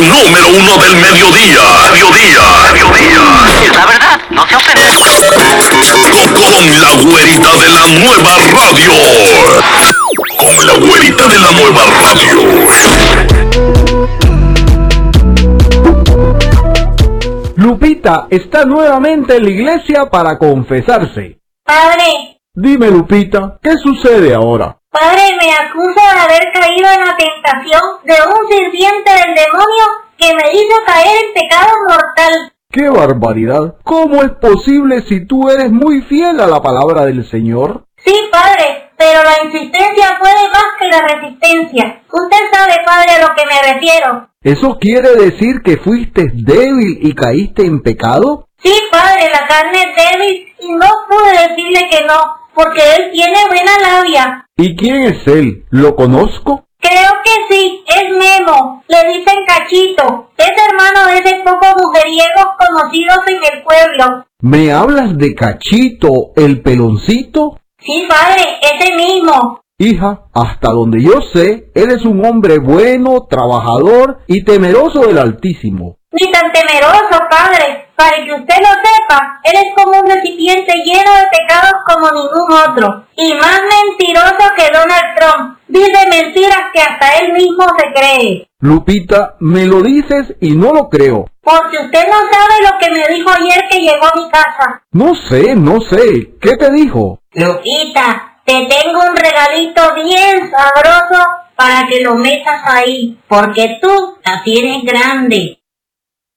show número uno del mediodía. Mediodía. Mediodía. Es la verdad, no se ofende. Con, con la güerita de la nueva radio. Con la güerita de la nueva radio. Lupita está nuevamente en la iglesia para confesarse. Padre, Dime, Lupita, ¿qué sucede ahora? Padre, me acusa de haber caído en la tentación de un sirviente del demonio que me hizo caer en pecado mortal. ¡Qué barbaridad! ¿Cómo es posible si tú eres muy fiel a la palabra del Señor? Sí, padre, pero la insistencia puede más que la resistencia. Usted sabe, padre, a lo que me refiero. ¿Eso quiere decir que fuiste débil y caíste en pecado? Sí, padre, la carne es débil y no pude decirle que no, porque él tiene buena labia. ¿Y quién es él? ¿Lo conozco? Creo que sí, es Memo, le dicen Cachito, es hermano de ese poco mujeriegos conocidos en el pueblo. ¿Me hablas de Cachito, el peloncito? Sí, padre, ese mismo. Hija, hasta donde yo sé, eres un hombre bueno, trabajador y temeroso del Altísimo. Ni tan temeroso, padre. Para que usted lo sepa, él es como un recipiente lleno de pecados como ningún otro. Y más mentiroso que Donald Trump. Dice mentiras que hasta él mismo se cree. Lupita, me lo dices y no lo creo. Porque usted no sabe lo que me dijo ayer que llegó a mi casa. No sé, no sé. ¿Qué te dijo? Lupita, te tengo un regalito bien sabroso para que lo metas ahí. Porque tú la tienes grande.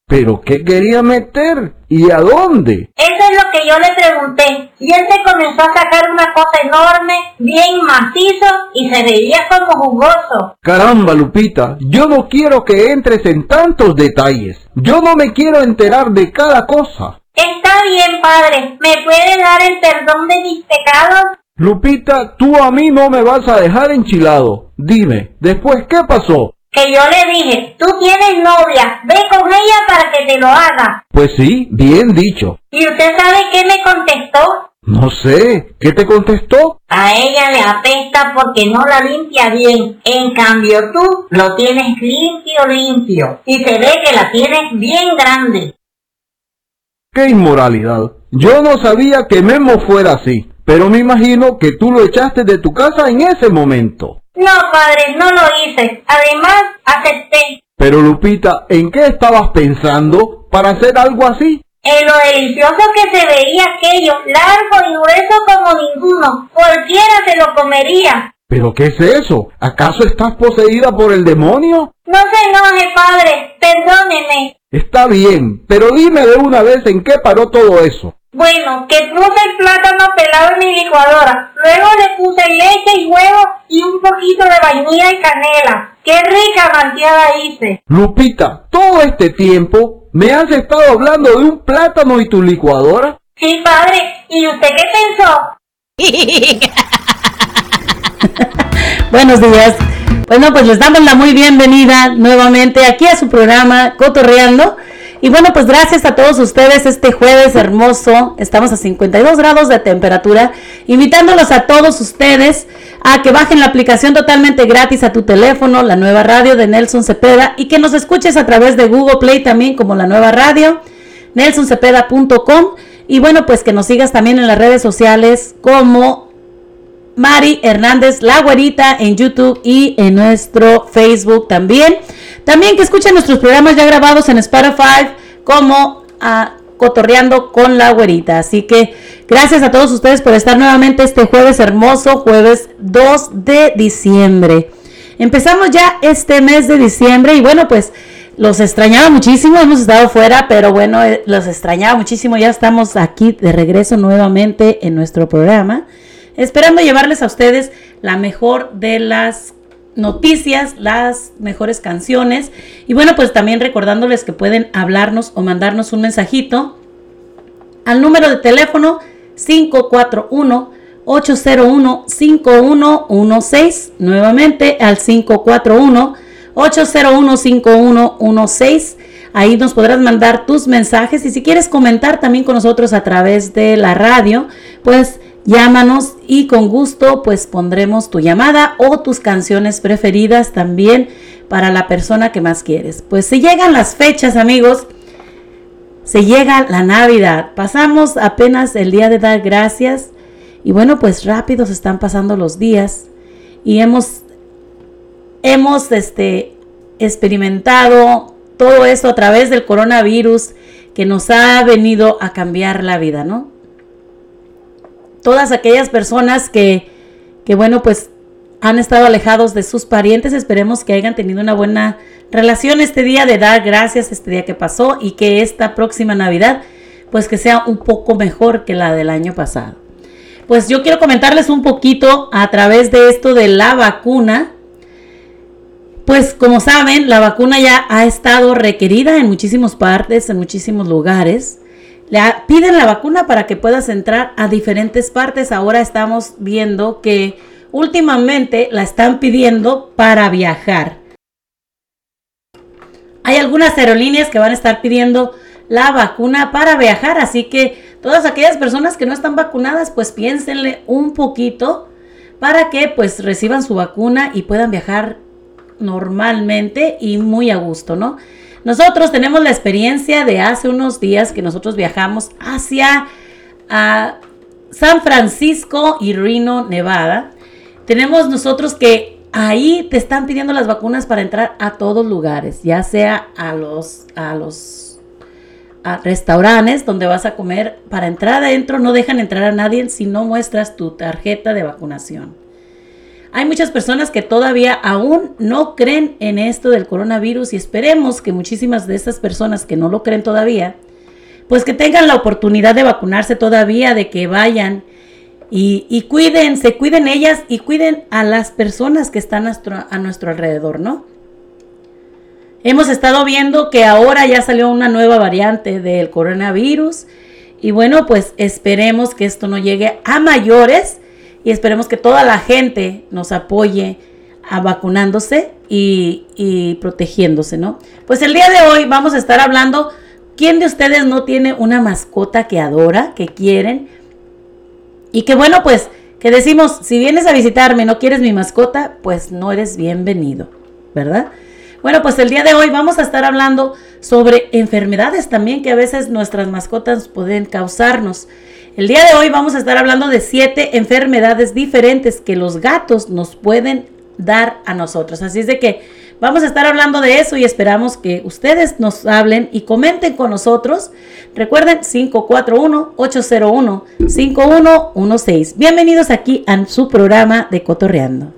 ¿Pero qué quería meter? ¿Y a dónde? Eso es lo que yo le pregunté. Y él se comenzó a sacar una cosa enorme, bien macizo, y se veía como jugoso. Caramba, Lupita, yo no quiero que entres en tantos detalles. Yo no me quiero enterar de cada cosa. Está bien, padre. ¿Me puede dar el perdón de mis pecados? Lupita, tú a mí no me vas a dejar enchilado. Dime, después, ¿qué pasó? Que yo le dije, tú tienes novia, ve con ella para que te lo haga. Pues sí, bien dicho. ¿Y usted sabe qué me contestó? No sé, ¿qué te contestó? A ella le apesta porque no la limpia bien. En cambio tú lo tienes limpio, limpio. Y se ve que la tienes bien grande. ¡Qué inmoralidad! Yo no sabía que Memo fuera así, pero me imagino que tú lo echaste de tu casa en ese momento. No, padre, no lo hice. Además, acepté. Pero Lupita, ¿en qué estabas pensando para hacer algo así? En lo delicioso que se veía aquello, largo y grueso como ninguno. Cualquiera se lo comería. ¿Pero qué es eso? ¿Acaso estás poseída por el demonio? No se enoje, padre. Perdóneme. Está bien, pero dime de una vez en qué paró todo eso. Bueno, que puse el plátano pelado en mi licuadora. Luego le puse leche y huevo y un poquito de vainilla y canela. ¡Qué rica malteada hice! Lupita, todo este tiempo me has estado hablando de un plátano y tu licuadora. Sí, padre. ¿Y usted qué pensó? Buenos días. Bueno, pues les damos la muy bienvenida nuevamente aquí a su programa Cotorreando. Y bueno, pues gracias a todos ustedes este jueves hermoso. Estamos a 52 grados de temperatura. Invitándolos a todos ustedes a que bajen la aplicación totalmente gratis a tu teléfono, la nueva radio de Nelson Cepeda, y que nos escuches a través de Google Play también como la nueva radio, nelsoncepeda.com. Y bueno, pues que nos sigas también en las redes sociales como Mari Hernández La Güerita en YouTube y en nuestro Facebook también. También que escuchen nuestros programas ya grabados en Spotify como a Cotorreando con la Güerita. Así que gracias a todos ustedes por estar nuevamente este jueves hermoso, jueves 2 de diciembre. Empezamos ya este mes de diciembre y bueno, pues los extrañaba muchísimo, hemos estado fuera, pero bueno, eh, los extrañaba muchísimo. Ya estamos aquí de regreso nuevamente en nuestro programa esperando llevarles a ustedes la mejor de las noticias, las mejores canciones. Y bueno, pues también recordándoles que pueden hablarnos o mandarnos un mensajito al número de teléfono 541 801 5116 nuevamente al 541 801 5116 Ahí nos podrás mandar tus mensajes. Y si quieres comentar también con nosotros a través de la radio, pues Llámanos y con gusto pues pondremos tu llamada o tus canciones preferidas también para la persona que más quieres. Pues se llegan las fechas amigos, se llega la Navidad, pasamos apenas el día de dar gracias y bueno pues rápido se están pasando los días y hemos, hemos este, experimentado todo esto a través del coronavirus que nos ha venido a cambiar la vida, ¿no? Todas aquellas personas que, que, bueno, pues han estado alejados de sus parientes, esperemos que hayan tenido una buena relación este día de dar gracias este día que pasó y que esta próxima Navidad pues que sea un poco mejor que la del año pasado. Pues yo quiero comentarles un poquito a través de esto de la vacuna. Pues como saben, la vacuna ya ha estado requerida en muchísimas partes, en muchísimos lugares. Le piden la vacuna para que puedas entrar a diferentes partes. Ahora estamos viendo que últimamente la están pidiendo para viajar. Hay algunas aerolíneas que van a estar pidiendo la vacuna para viajar, así que todas aquellas personas que no están vacunadas, pues piénsenle un poquito para que pues reciban su vacuna y puedan viajar normalmente y muy a gusto, ¿no? Nosotros tenemos la experiencia de hace unos días que nosotros viajamos hacia San Francisco y Reno, Nevada. Tenemos nosotros que ahí te están pidiendo las vacunas para entrar a todos lugares, ya sea a los, a los restaurantes donde vas a comer. Para entrar adentro no dejan entrar a nadie si no muestras tu tarjeta de vacunación. Hay muchas personas que todavía aún no creen en esto del coronavirus y esperemos que muchísimas de estas personas que no lo creen todavía, pues que tengan la oportunidad de vacunarse todavía, de que vayan y, y cuiden, se cuiden ellas y cuiden a las personas que están a nuestro, a nuestro alrededor, ¿no? Hemos estado viendo que ahora ya salió una nueva variante del coronavirus y bueno, pues esperemos que esto no llegue a mayores y esperemos que toda la gente nos apoye a vacunándose y, y protegiéndose, ¿no? Pues el día de hoy vamos a estar hablando, ¿quién de ustedes no tiene una mascota que adora, que quieren? Y que bueno, pues que decimos, si vienes a visitarme y no quieres mi mascota, pues no eres bienvenido, ¿verdad? Bueno, pues el día de hoy vamos a estar hablando sobre enfermedades también que a veces nuestras mascotas pueden causarnos. El día de hoy vamos a estar hablando de siete enfermedades diferentes que los gatos nos pueden dar a nosotros. Así es de que vamos a estar hablando de eso y esperamos que ustedes nos hablen y comenten con nosotros. Recuerden 541-801-5116. Bienvenidos aquí a su programa de Cotorreando.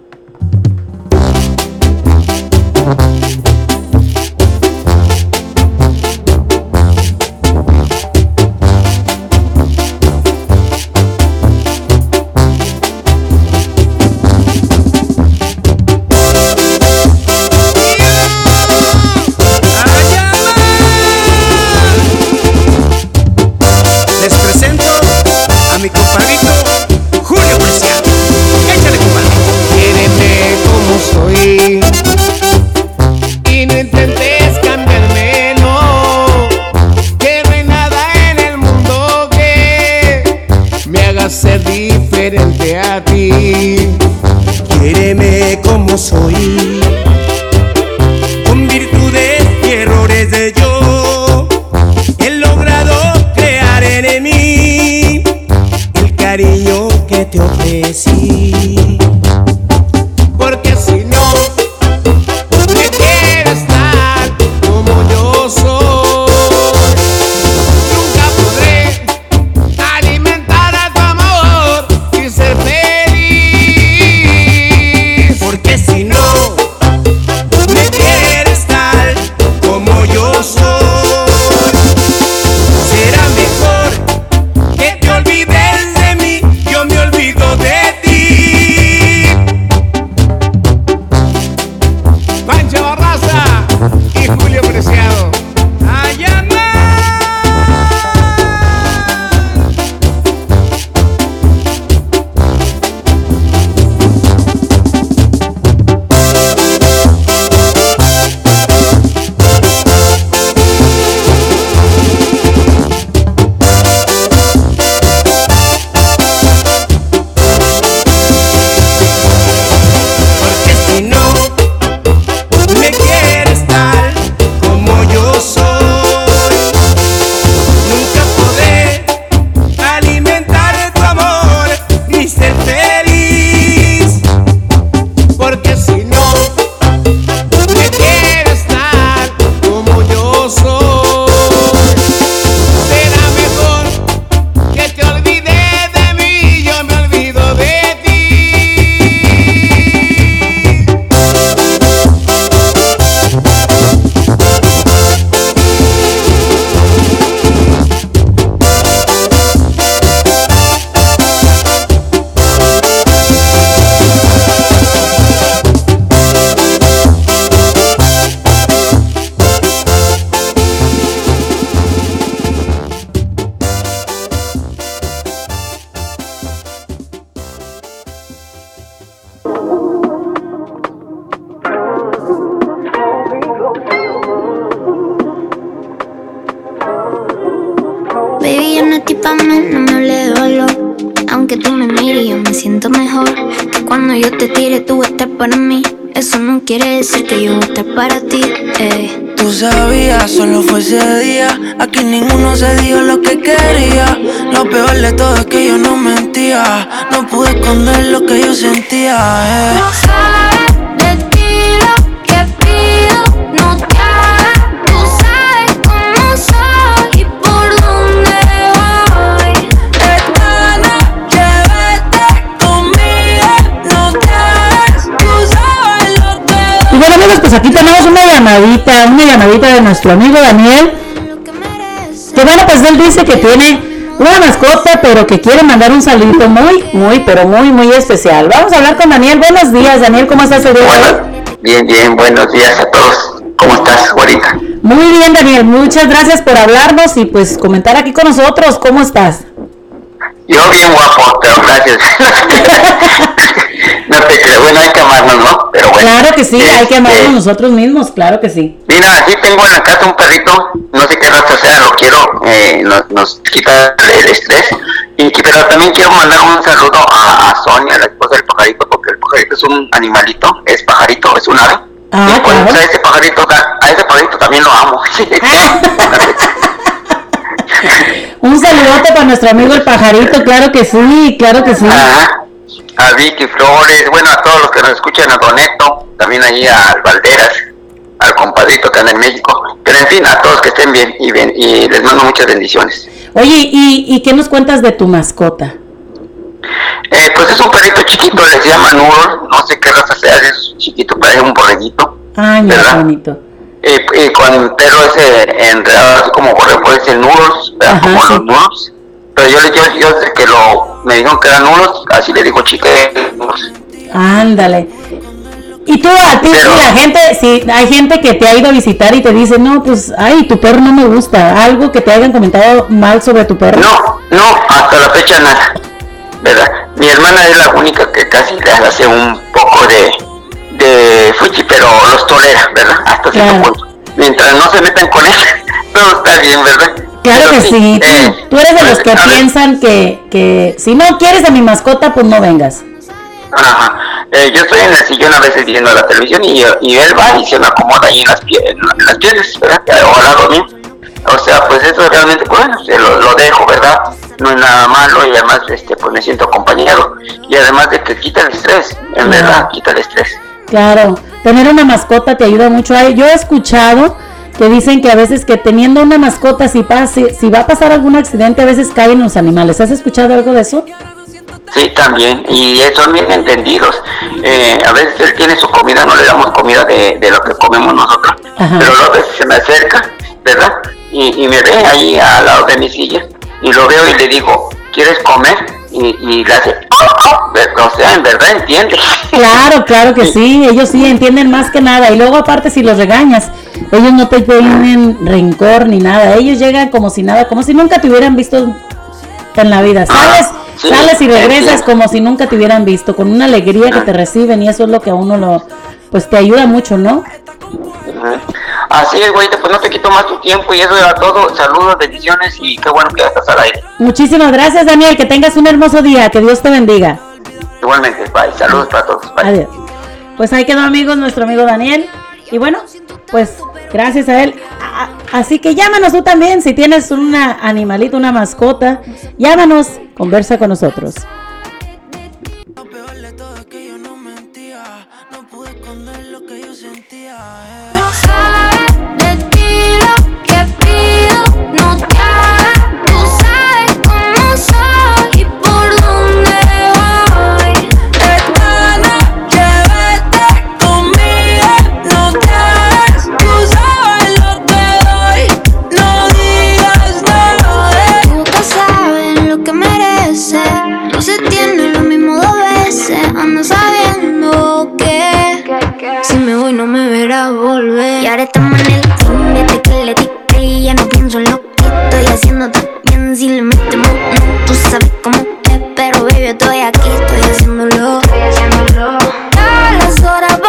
a ti. Quiéreme como soy, con virtudes y errores de yo. He logrado crear en mí el cariño que te ofrecí. una llamadita de nuestro amigo Daniel. Que bueno, pues él dice que tiene una mascota, pero que quiere mandar un saludito muy, muy, pero muy, muy especial. Vamos a hablar con Daniel. Buenos días, Daniel, ¿cómo estás el Bien, bien, buenos días a todos. ¿Cómo estás, Juanita? Muy bien, Daniel, muchas gracias por hablarnos y pues comentar aquí con nosotros. ¿Cómo estás? Yo bien guapo, pero gracias. Claro que sí, hay que amarnos nosotros mismos, claro que sí. Mira, aquí tengo en la casa un perrito, no sé qué raza sea, lo quiero, eh, nos, nos, quita el estrés. Y, pero también quiero mandar un saludo a, Sonia, la esposa del pajarito, porque el pajarito es un animalito, es pajarito, es un ave. Ah, y pues, a, ese pajarito, a ese pajarito también lo amo. un saludote para nuestro amigo el pajarito, claro que sí, claro que sí. A Vicky Flores, bueno, a todos los que nos escuchan, a Doneto, también ahí a Valderas, al compadrito que anda en México, pero en fin, a todos que estén bien y, bien, y les mando muchas bendiciones. Oye, ¿y, ¿y qué nos cuentas de tu mascota? Eh, pues es un perrito chiquito, les llama Noodle, no sé qué raza sea, es chiquito, parece un borreguito. Ay, mira qué ¿Verdad? bonito. Eh, y con el pelo ese enredado, así como borrego, el Noodles, ¿verdad? Ajá, como sí. los Noodles. Pero yo, le- yo, yo sé que lo, me dijeron que eran Noodles, así le digo Noodles. Ándale. Y tú, a ti, Pero- si la gente, si hay gente que te ha ido a visitar y te dice, no, pues, ay, tu perro no me gusta, algo que te hayan comentado mal sobre tu perro. No, no, hasta la fecha nada, ¿verdad? Mi hermana es la única que casi le hace un poco de, de fuchi, pero los tolera, ¿verdad? Hasta cierto Claro. punto. Mientras no se metan con él, todo está bien, ¿verdad? Claro Pero que sí, tú, eh, tú eres de pues, los que a ver, piensan que, que si no quieres a mi mascota, pues no vengas. Ajá. Eh, yo estoy en el sillón a veces viendo la televisión y, y él va y se me acomoda ahí en las, pie- en las piernas, ¿verdad? O al lado mío. O sea, pues eso realmente, pues, bueno, se lo, lo dejo, ¿verdad? No es nada malo y además, este, pues me siento acompañado. Y además de que quita el estrés, en Claro. verdad, quita el estrés. Claro, tener una mascota te ayuda mucho. Ay, Yo he escuchado que dicen que a veces que teniendo una mascota, si, pase, si va a pasar algún accidente, a veces caen los animales. ¿Has escuchado algo de eso? Sí, también. Y son bien entendidos. Eh, a veces él tiene su comida, no le damos comida de, de lo que comemos nosotros. Ajá. Pero veces se me acerca, ¿verdad? Y, y me ve ahí al lado de mi silla. Y lo veo y le digo, ¿quieres comer? Y, y le hace, "Oh, oh", o sea, en verdad entiende. Claro, claro que sí, ellos sí entienden más que nada. Y luego aparte si los regañas, ellos no te tienen rencor ni nada. Ellos llegan como si nada, como si nunca te hubieran visto en la vida. Sales, sí, sales y regresas como si nunca te hubieran visto, con una alegría que te reciben y eso es lo que a uno lo, pues te ayuda mucho, ¿no? Así es, güey, pues no te quito más tu tiempo y eso era todo. Saludos, bendiciones y qué bueno que ya estás al aire. Muchísimas gracias, Daniel. Que tengas un hermoso día. Que Dios te bendiga. Igualmente, bye. Saludos para todos. Bye. Adiós. Pues ahí quedó, amigos, nuestro amigo Daniel. Y bueno, pues gracias a él. Así que llámanos tú también si tienes un animalito, una mascota. Llámanos, conversa con nosotros. Volver. Y ahora estamos en el fin desde que le di play. Ya no pienso en lo que estoy haciendo también. Si le metemos, no, tú sabes cómo es. Pero baby, estoy aquí, estoy haciéndolo. Estoy haciéndolo. Las horas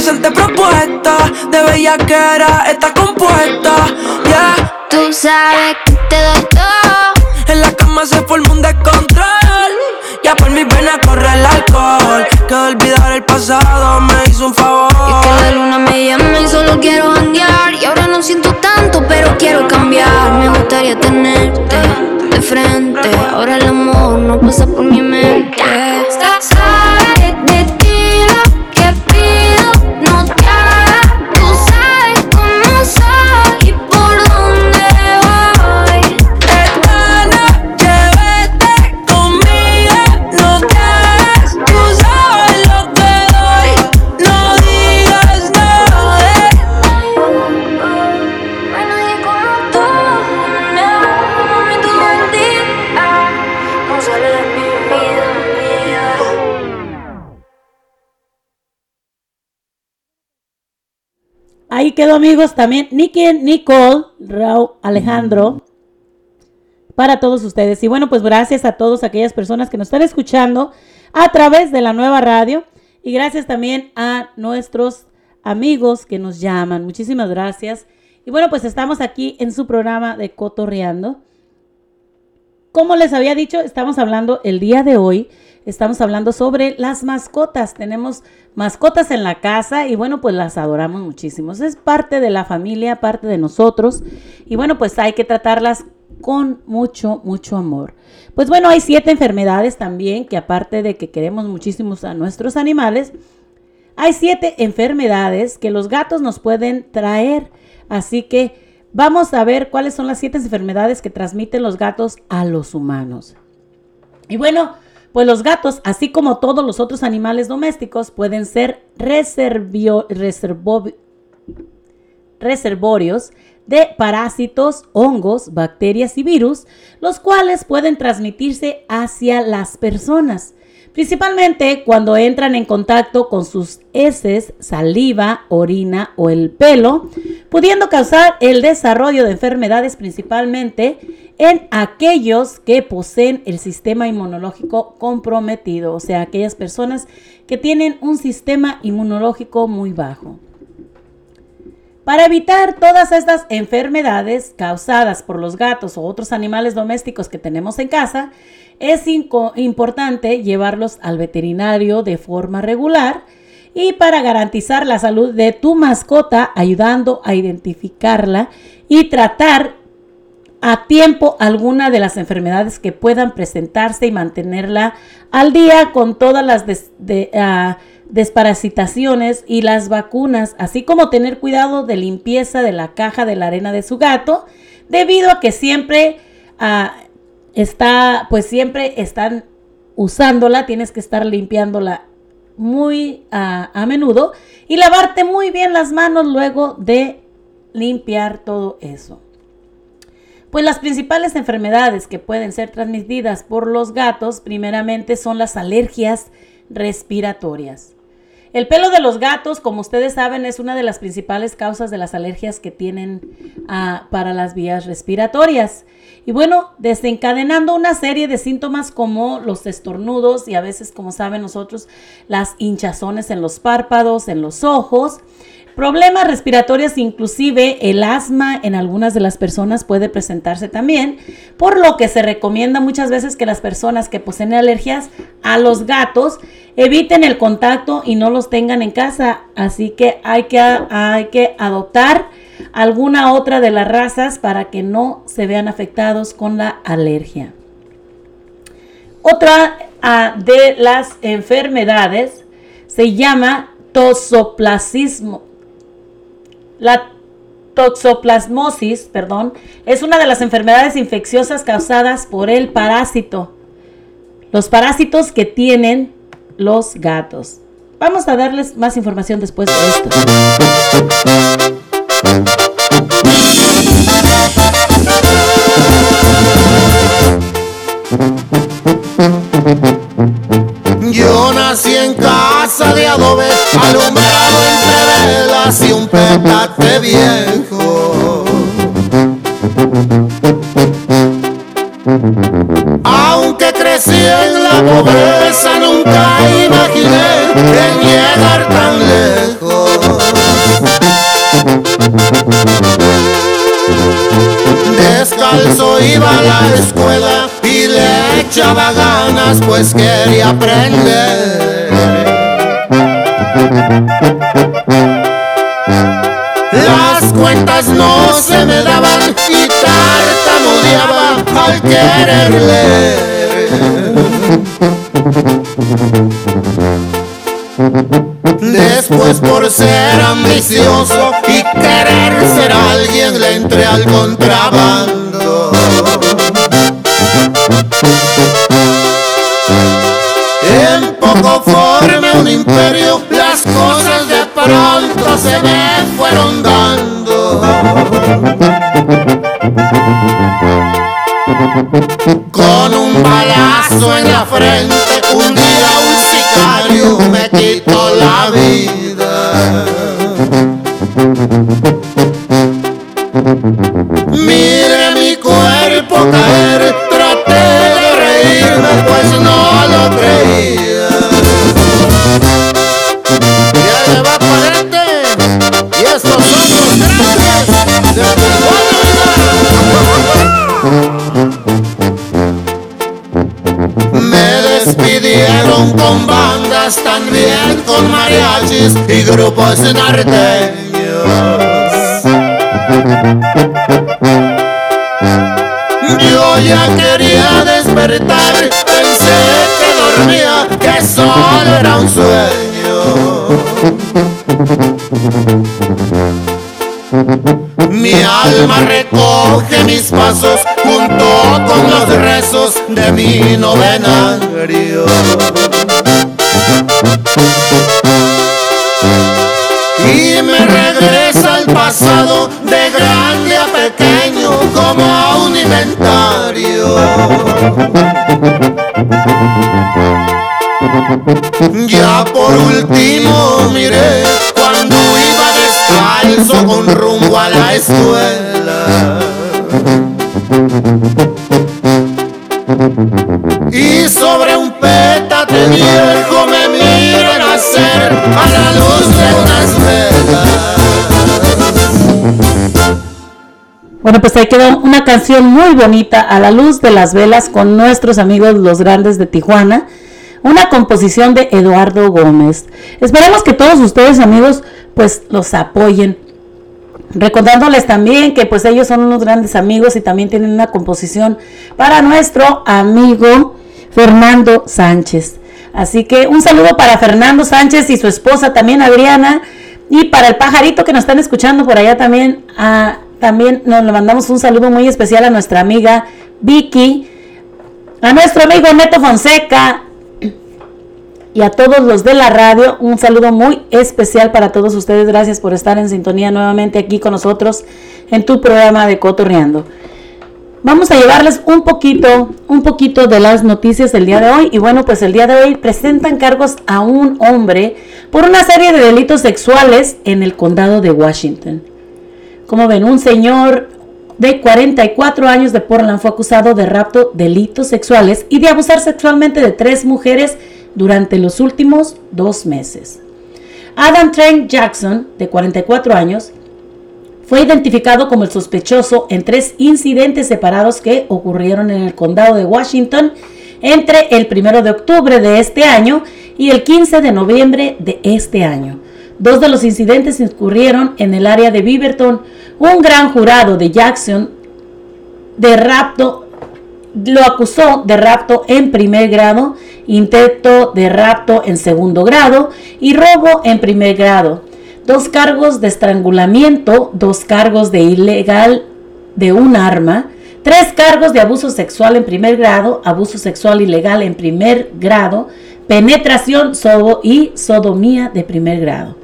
indecente propuesta de bellaquera está compuesta Yeah, Tú sabes que te doy todo. en la cama se forma un descontrol Ya por mi pena corre el alcohol Que olvidar el pasado me hizo un favor Y es que la luna me llama y solo quiero janguear. Y ahora no siento tanto, pero quiero cambiar. Me gustaría tenerte de frente. Ahora el amor no pasa por mi mente. Quedó amigos también Nicky, Nicole, Raúl, Alejandro, para todos ustedes. Y bueno, pues gracias a todas aquellas personas que nos están escuchando a través de la nueva radio y gracias también a nuestros amigos que nos llaman. Muchísimas gracias. Y bueno, pues estamos aquí en su programa de Cotorreando. Como les había dicho, estamos hablando el día de hoy, estamos hablando sobre las mascotas. Tenemos mascotas en la casa y bueno, pues las adoramos muchísimo. Es parte de la familia, parte de nosotros. Y bueno, pues hay que tratarlas con mucho, mucho amor. Pues bueno, hay siete enfermedades también que aparte de que queremos muchísimo a nuestros animales, hay siete enfermedades que los gatos nos pueden traer. Así que Vamos a ver cuáles son las siete enfermedades que transmiten los gatos a los humanos. Y bueno, pues los gatos, así como todos los otros animales domésticos, pueden ser reservio, reservorios de parásitos, hongos, bacterias y virus, los cuales pueden transmitirse hacia las personas. Principalmente cuando entran en contacto con sus heces, saliva, orina o el pelo, pudiendo causar el desarrollo de enfermedades principalmente en aquellos que poseen el sistema inmunológico comprometido, o sea, aquellas personas que tienen un sistema inmunológico muy bajo. Para evitar todas estas enfermedades causadas por los gatos o otros animales domésticos que tenemos en casa, es importante llevarlos al veterinario de forma regular y para garantizar la salud de tu mascota, ayudando a identificarla y tratar a tiempo alguna de las enfermedades que puedan presentarse y mantenerla al día con todas las ah, desparasitaciones y las vacunas, así como tener cuidado de limpieza de la caja de la arena de su gato, debido a que siempre uh, está, pues siempre están usándola, tienes que estar limpiándola muy a menudo y lavarte muy bien las manos luego de limpiar todo eso. Pues las principales enfermedades que pueden ser transmitidas por los gatos primeramente son las alergias respiratorias. El pelo de los gatos, como ustedes saben, es una de las principales causas de las alergias que tienen ah, para las vías respiratorias. Y bueno, desencadenando una serie de síntomas como los estornudos y a veces, como saben nosotros, las hinchazones en los párpados, en los ojos, Problemas respiratorios, inclusive el asma en algunas de las personas puede presentarse también, por lo que se recomienda muchas veces que las personas que poseen alergias a los gatos eviten el contacto y no los tengan en casa. Así que hay que, hay que adoptar alguna otra de las razas para que no se vean afectados con la alergia. Otra ah, de las enfermedades se llama tosoplasismo, la toxoplasmosis, perdón, es una de las enfermedades infecciosas causadas por el parásito. Los parásitos que tienen los gatos. Vamos a darles más información después de esto. Yo nací en casa de adobe, alumbrado entre petate viejo. Aunque crecí en la pobreza, nunca imaginé en llegar tan lejos. Descalzo iba a la escuela y le echaba ganas pues quería aprender. Las cuentas no se me daban y tartamudeaba al querer leer. Después por ser ambicioso y querer ser alguien le entré al contrabando. En poco formé un imperio, las pronto se me fueron dando. Grupos norteños. Yo ya quería despertar, pensé que dormía, que solo era un sueño. Mi alma recoge mis pasos junto con los rezos de mi novenario. De grande a pequeño como a un inventario. Ya por último miré cuando iba descalzo con rumbo a la escuela. Bueno, pues ahí quedó una canción muy bonita a la luz de las velas con nuestros amigos los grandes de Tijuana. Una composición de Eduardo Gómez. Esperemos que todos ustedes amigos pues los apoyen. Recordándoles también que pues ellos son unos grandes amigos y también tienen una composición para nuestro amigo Fernando Sánchez. Así que un saludo para Fernando Sánchez y su esposa también Adriana y para el pajarito que nos están escuchando por allá también a también nos le mandamos un saludo muy especial a nuestra amiga Vicky, a nuestro amigo Neto Fonseca y a todos los de la radio. Un saludo muy especial para todos ustedes. Gracias por estar en sintonía nuevamente aquí con nosotros en tu programa de Cotorreando. Vamos a llevarles un poquito, un poquito de las noticias del día de hoy. Y bueno, pues el día de hoy presentan cargos a un hombre por una serie de delitos sexuales en el condado de Washington. Como ven, un señor de 44 años de Portland fue acusado de rapto, delitos sexuales y de abusar sexualmente de tres mujeres durante los últimos dos meses. Adam Trent Jackson, de 44 años, fue identificado como el sospechoso en tres incidentes separados que ocurrieron en el condado de Washington entre el 1 de octubre de este año y el 15 de noviembre de este año. Dos de los incidentes ocurrieron en el área de Beaverton. Un gran jurado de Jackson de rapto lo acusó de rapto en primer grado, intento de rapto en segundo grado y robo en primer grado. Dos cargos de estrangulamiento, dos cargos de ilegal de un arma, tres cargos de abuso sexual en primer grado, abuso sexual ilegal en primer grado, penetración y sodomía de primer grado.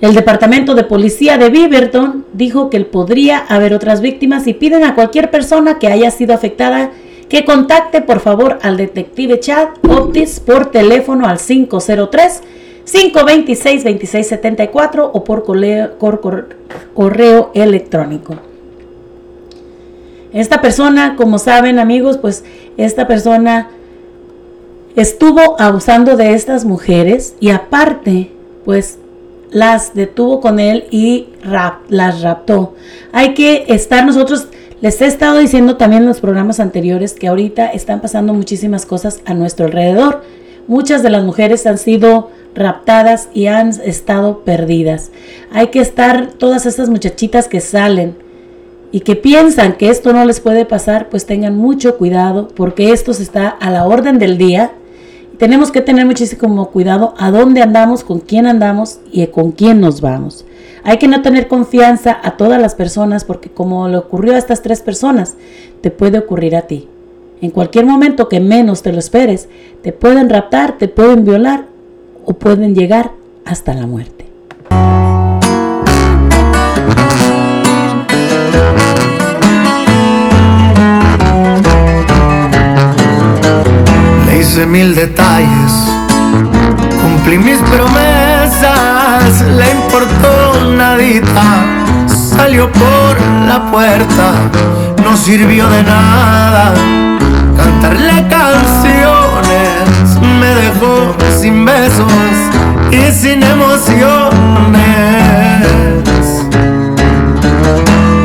El Departamento de Policía de Beaverton dijo que podría haber otras víctimas y piden a cualquier persona que haya sido afectada que contacte por favor al detective Chad Optis por teléfono al 503 526 2674 o por correo, correo electrónico. Esta persona, como saben amigos, pues esta persona estuvo abusando de estas mujeres y aparte, pues las detuvo con él y las raptó. Hay que estar nosotros, les he estado diciendo también en los programas anteriores que ahorita están pasando muchísimas cosas a nuestro alrededor. Muchas de las mujeres han sido raptadas y han estado perdidas. Hay que estar todas estas muchachitas que salen y que piensan que esto no les puede pasar, pues tengan mucho cuidado porque esto está a la orden del día tenemos que tener muchísimo cuidado a dónde andamos, con quién andamos y con quién nos vamos. Hay que no tener confianza a todas las personas porque como le ocurrió a estas tres personas, te puede ocurrir a ti. En cualquier momento que menos te lo esperes, te pueden raptar, te pueden violar o pueden llegar hasta la muerte. Hice mil detalles, cumplí mis promesas, le importó nadita, salió por la puerta, no sirvió de nada. Cantarle canciones me dejó sin besos y sin emociones.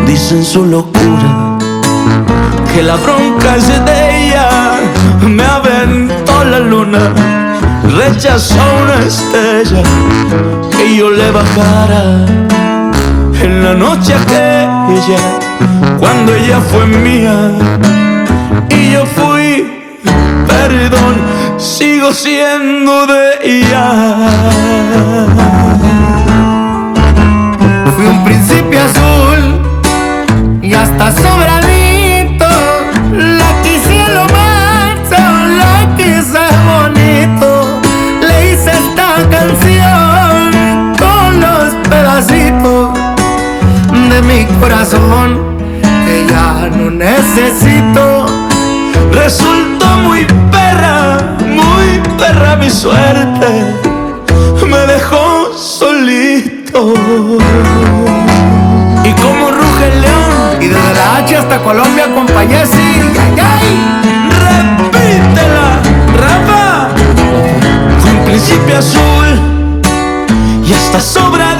Dicen su locura que la bronca es de ella. Me aventó la luna, rechazó una estrella que yo le bajara en la noche aquella cuando ella fue mía y yo fui perdón sigo siendo de ella Fui un príncipe azul y hasta sobradito. Mi corazón que ya no necesito. resultó muy perra muy perra mi suerte. Me dejó solito. Y como ruge el león, y desde la H hasta Colombia acompañé, sí, repítela Rafa un principio azul y hasta sobradito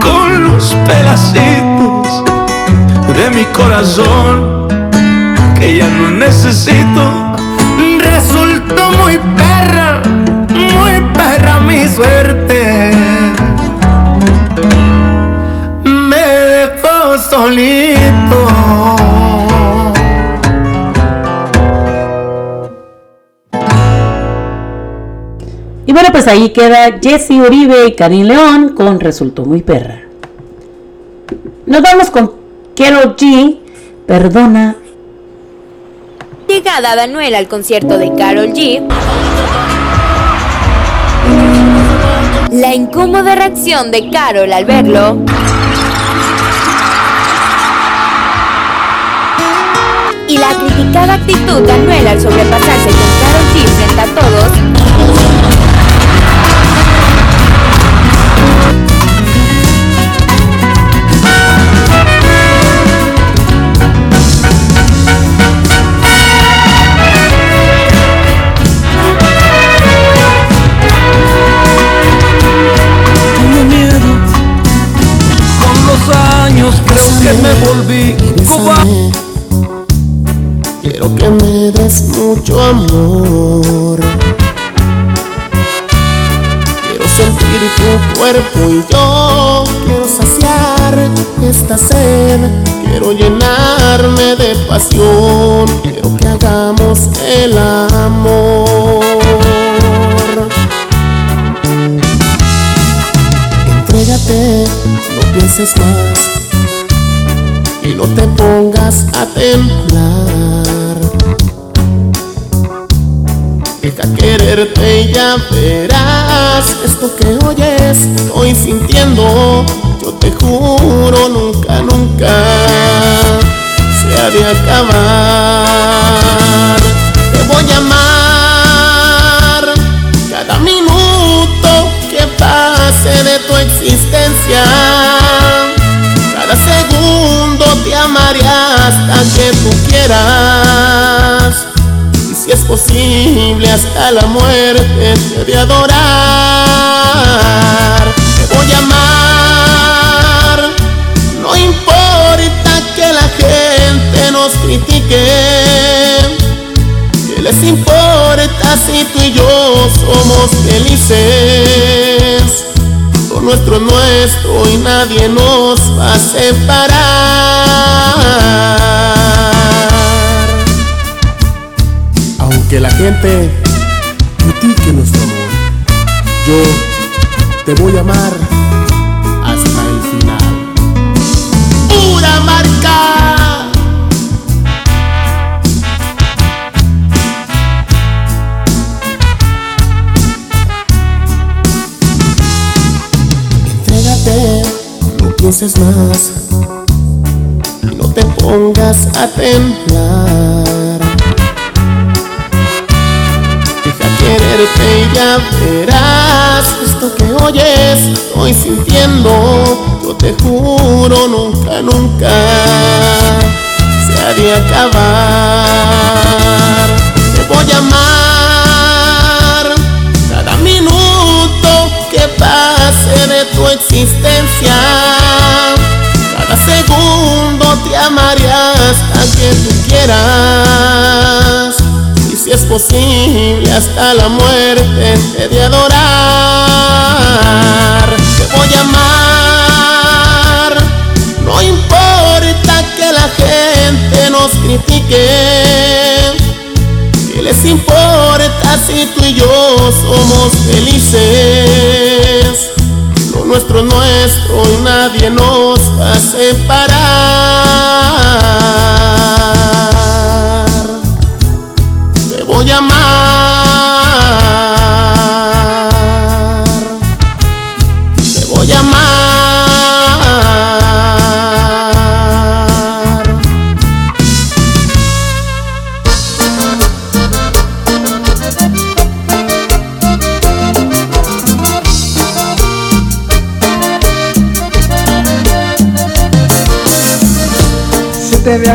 con los pedacitos de mi corazón que ya no necesito Resultó muy perra, muy perra mi suerte. Me dejó solito. Y bueno, pues ahí queda Jesse Uribe y Karin León con Resultó muy perra. Nos vamos con Carol G. Perdona. Llegada de Anuel al concierto de Carol G. La incómoda reacción de Carol al verlo. Y la criticada actitud de Anuel al sobrepasarse con Carol G frente a todos. Llenarme de pasión. Quiero que hagamos el amor. Entrégate, no pienses más y no te pongas a temblar. Deja quererte y ya verás esto que oyes, estoy sintiendo. Yo te juro, nunca, de acabar. Te voy a amar cada minuto que pase de tu existencia. Cada segundo te amaré hasta que tú quieras. Y si es posible hasta la muerte te de adorar. Te voy a amar. Critique. ¿Qué les importa si tú y yo somos felices? Lo nuestro es nuestro y nadie nos va a separar. Aunque la gente critique nuestro amor, yo te voy a amar pienses más. No te pongas a temblar. tenerte y ya verás esto que oyes estoy sintiendo yo te juro nunca nunca se ha de acabar. Te voy a amar cada minuto que pase de tu existencia segundo te amaré hasta que tú quieras. Y si es posible hasta la muerte te de adorar. Te voy a amar. No importa que la gente nos critique. ¿Qué les importa si tú y yo somos felices? Nuestro es nuestro y nadie nos va a separar. Te voy a amar.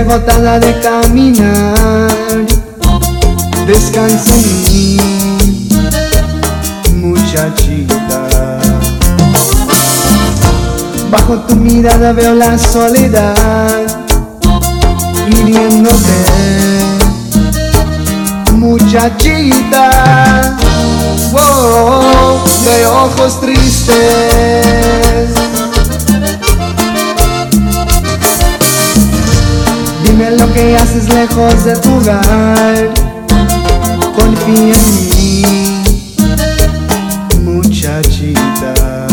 Agotada de caminar. Descansa en mí Muchachita. Bajo tu mirada veo la soledad Hiriéndote Muchachita wow, De ojos tristes Dime lo que haces lejos de tu hogar. Confía en mí, muchachita.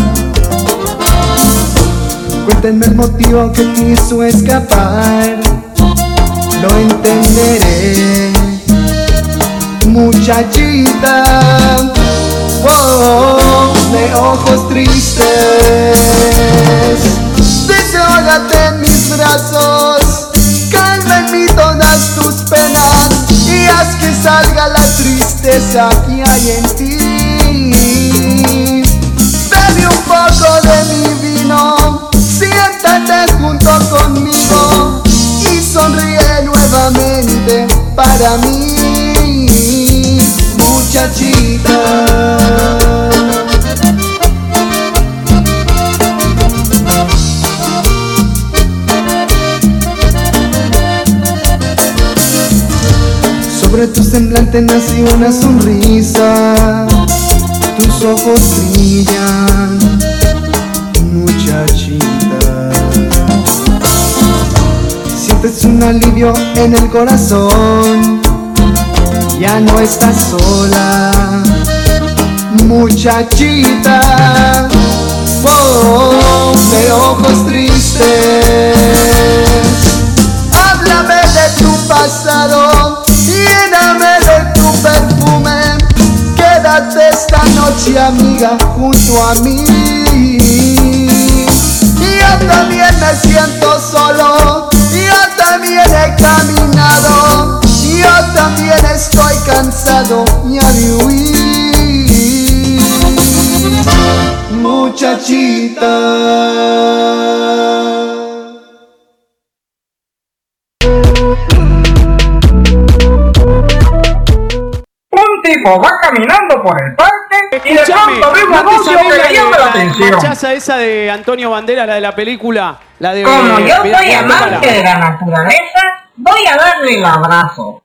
Cuéntenme el motivo que hizo escapar. Lo entenderé, muchachita. Oh, de ojos tristes. Desahógate en mis brazos en mí todas tus penas y haz que salga la tristeza que hay en ti. Bebe un poco de mi vino, siéntate junto conmigo y sonríe nuevamente para mí, muchachita. Tu semblante nació una sonrisa, tus ojos brillan, muchachita. Sientes un alivio en el corazón, ya no estás sola, muchachita. Oh, de ojos tristes, háblame de tu pasado, noche amiga junto a mí. Yo también me siento solo, yo también he caminado, yo también estoy cansado ya de huir. Muchachita. Tipo va caminando por el parque y de pronto ve un ¿no te anuncio que la llama la la atención. machaza esa de Antonio Banderas, la de la película? La de, Como yo Mira, soy mira, amante de la naturaleza, voy a darle el abrazo.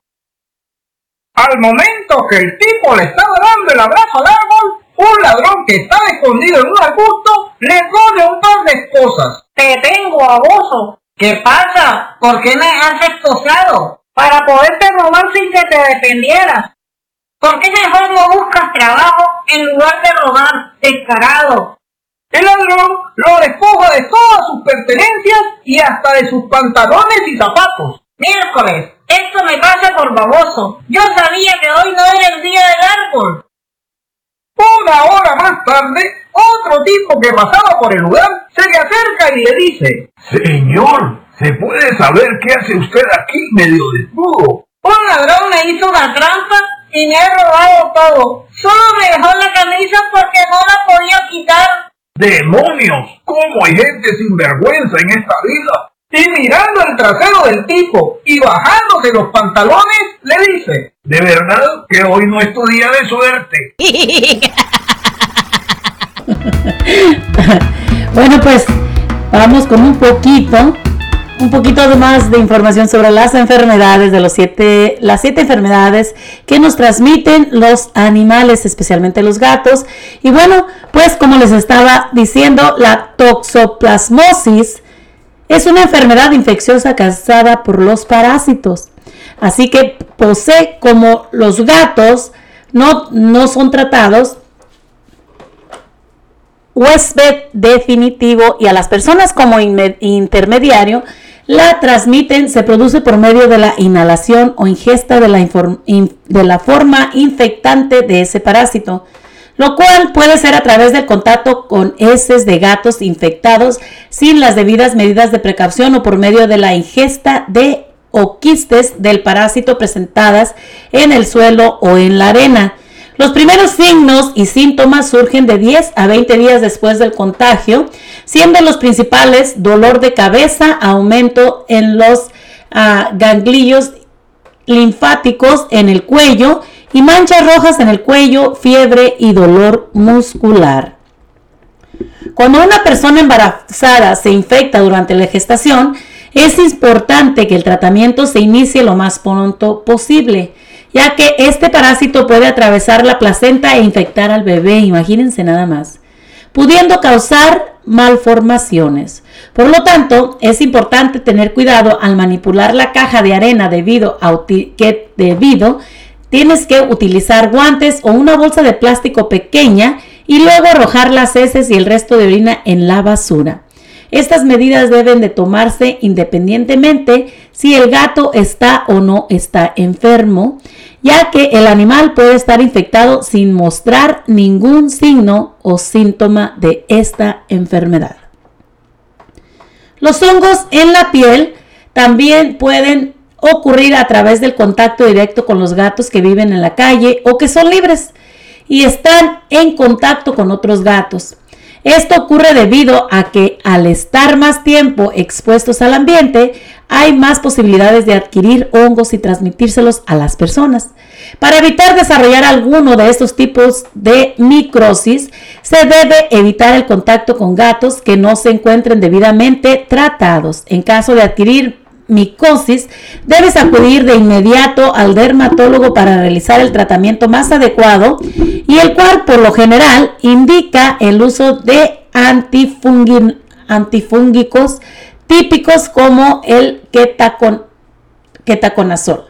Al momento que el tipo le estaba dando el abrazo al árbol, un ladrón que estaba escondido en un arbusto le pone un par de cosas. Te tengo abuso. ¿Qué pasa? ¿Por qué me has esposado? Para poderte robar sin que te defendieras. ¿Por qué mejor no buscas trabajo en lugar de robar, descarado? El ladrón lo despoja de todas sus pertenencias y hasta de sus pantalones y zapatos. Miércoles, esto me pasa por baboso. Yo sabía que hoy no era el día del árbol. Una hora más tarde, otro tipo que pasaba por el lugar se le acerca y le dice, Señor, ¿se puede saber qué hace usted aquí medio desnudo? Un ladrón me hizo una trampa y me ha robado todo. Solo me dejó la camisa porque no la podía quitar. ¡Demonios! ¿Cómo hay gente sin vergüenza en esta vida? Y mirando el trasero del tipo y bajándose los pantalones, le dice, de verdad que hoy no es tu día de suerte. bueno, pues vamos con un poquito, un poquito más de información sobre las enfermedades de los siete, las siete enfermedades que nos transmiten los animales, especialmente los gatos. Y bueno, pues como les estaba diciendo, la toxoplasmosis es una enfermedad infecciosa causada por los parásitos. Así que posee como los gatos no, no son tratados, huésped definitivo y a las personas como intermediario la transmiten, se produce por medio de la inhalación o ingesta de la, forma infectante de ese parásito lo cual puede ser a través del contacto con heces de gatos infectados sin las debidas medidas de precaución o por medio de la ingesta de o quistes del parásito presentadas en el suelo o en la arena. Los primeros signos y síntomas surgen de 10 a 20 días después del contagio, siendo los principales dolor de cabeza, aumento en los ah, ganglios linfáticos en el cuello, y manchas rojas en el cuello, fiebre y dolor muscular. Cuando una persona embarazada se infecta durante la gestación, es importante que el tratamiento se inicie lo más pronto posible, ya que este parásito puede atravesar la placenta e infectar al bebé, imagínense nada más, pudiendo causar malformaciones. Por lo tanto, es importante tener cuidado al manipular la caja de arena debido a que debido Tienes que utilizar guantes o una bolsa de plástico pequeña y luego arrojar las heces y el resto de orina en la basura. Estas medidas deben de tomarse independientemente si el gato está o no está enfermo, ya que el animal puede estar infectado sin mostrar ningún signo o síntoma de esta enfermedad. Los hongos en la piel también pueden ocurrir a través del contacto directo con los gatos que viven en la calle o que son libres y están en contacto con otros gatos. Esto ocurre debido a que al estar más tiempo expuestos al ambiente, hay más posibilidades de adquirir hongos y transmitírselos a las personas. Para evitar desarrollar alguno de estos tipos de microsis, se debe evitar el contacto con gatos que no se encuentren debidamente tratados. En caso de adquirir micosis, debes acudir de inmediato al dermatólogo para realizar el tratamiento más adecuado y el cual por lo general indica el uso de antifúngicos típicos como el ketacon, ketaconazol.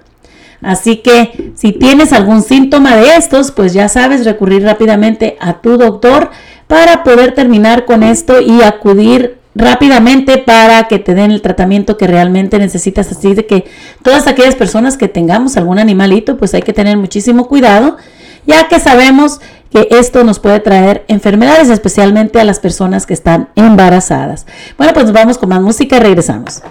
Así que si tienes algún síntoma de estos, pues ya sabes recurrir rápidamente a tu doctor para poder terminar con esto y acudir rápidamente para que te den el tratamiento que realmente necesitas. Así de que todas aquellas personas que tengamos algún animalito, pues hay que tener muchísimo cuidado, ya que sabemos que esto nos puede traer enfermedades, especialmente a las personas que están embarazadas. Bueno, pues nos vamos con más música y regresamos.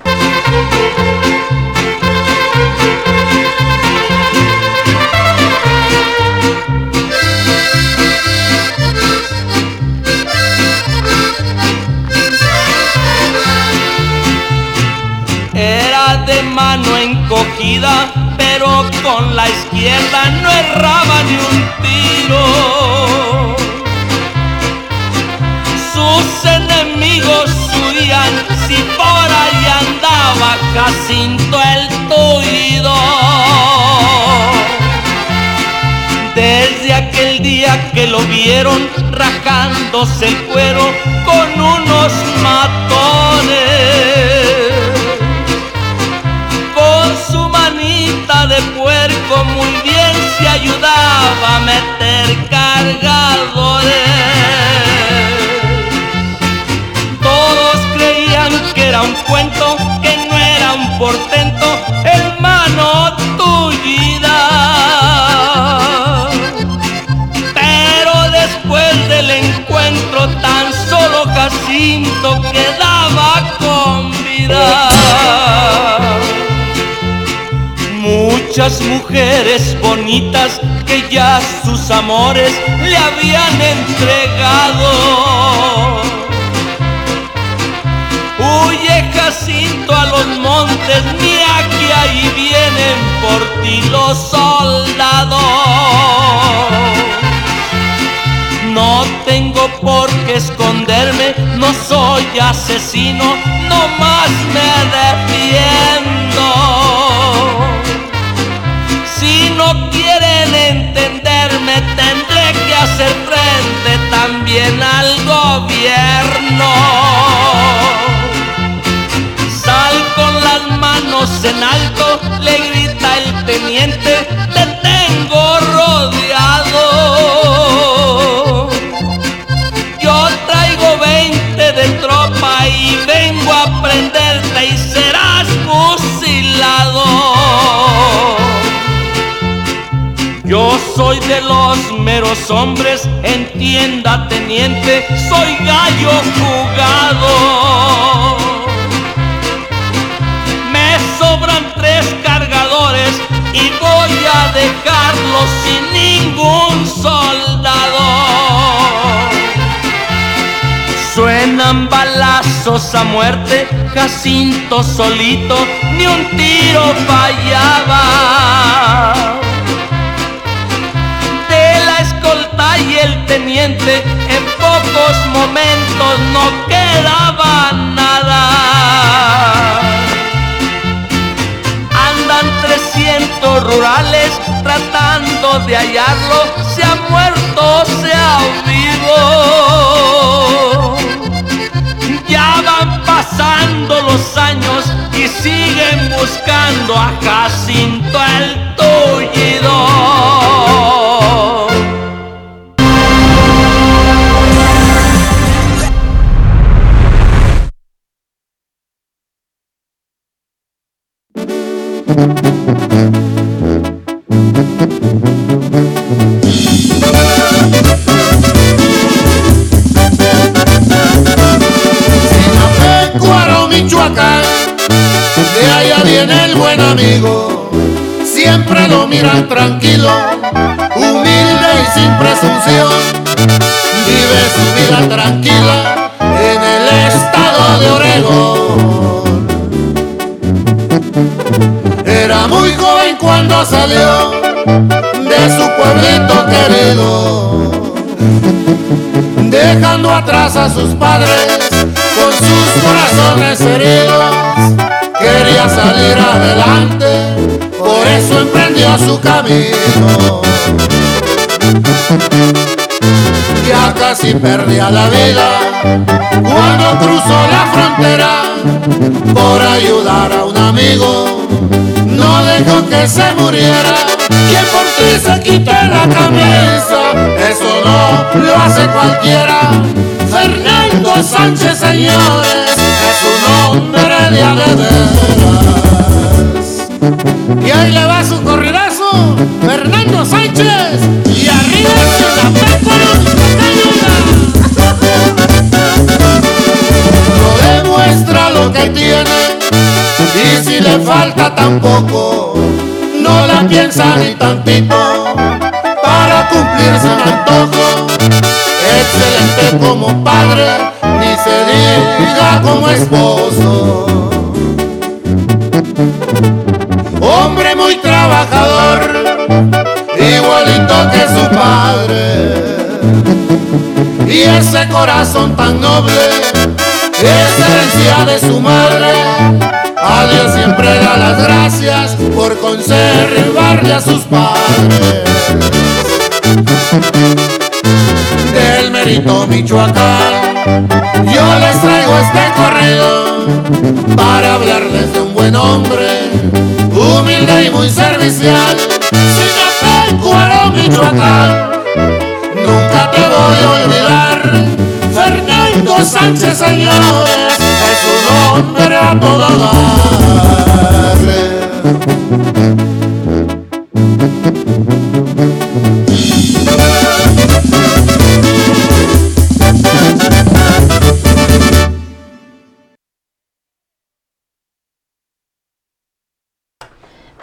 Pero con la izquierda no erraba ni un tiro. Sus enemigos huían si por ahí andaba Jacinto el tuido. Desde aquel día que lo vieron rajándose el cuero con unos matones de puerco muy bien se ayudaba a meter cargadores. Todos creían que era un cuento, muchas mujeres bonitas que ya sus amores le habían entregado. Huye Jacinto a los montes, mira que ahí vienen por ti los soldados. No tengo por qué esconderme, no soy asesino, no más me defiendo. Tendré que hacer frente también al gobierno. Sal con las manos en alto, le grita el teniente, soy de los meros hombres, entienda teniente, soy gallo jugado. Me sobran tres cargadores y voy a dejarlos sin ningún soldado. Suenan balazos a muerte, Jacinto solito, ni un tiro fallaba. En pocos momentos no quedaba nada. Andan 300 rurales tratando de hallarlo, se ha muerto, se ha vivo. Ya van pasando los años y siguen buscando a Jacinto el tranquilo, humilde y sin presunción, vive su vida tranquila en el estado de Oregón. Cuando salió de su pueblito querido, dejando atrás a sus padres con sus corazones heridos. Quería salir adelante, por eso emprendió su camino. Ya casi perdía la vida cuando cruzó la frontera por ayudar a un amigo. No dejó que se muriera. Quien por ti se quite la camisa, eso no lo hace cualquiera. Fernando Sánchez, señores, es un hombre de veras. Y ahí le va su corridazo, Fernando Sánchez, y arriba Sinapecuaro, que tiene, y si le falta tampoco, no la piensa ni tantito, para cumplirse un antojo. Excelente como padre, ni se diga como esposo. Hombre muy trabajador, igualito que su padre. Y ese corazón tan noble es herencia de su madre. A Dios siempre da las gracias por conservarle a sus padres. Del mérito Michoacán, yo les traigo este corrido para hablarles de un buen hombre, humilde y muy servicial. Sinapecuaro, Michoacán, Fernando Sánchez, señores, es un hombre a todo darle.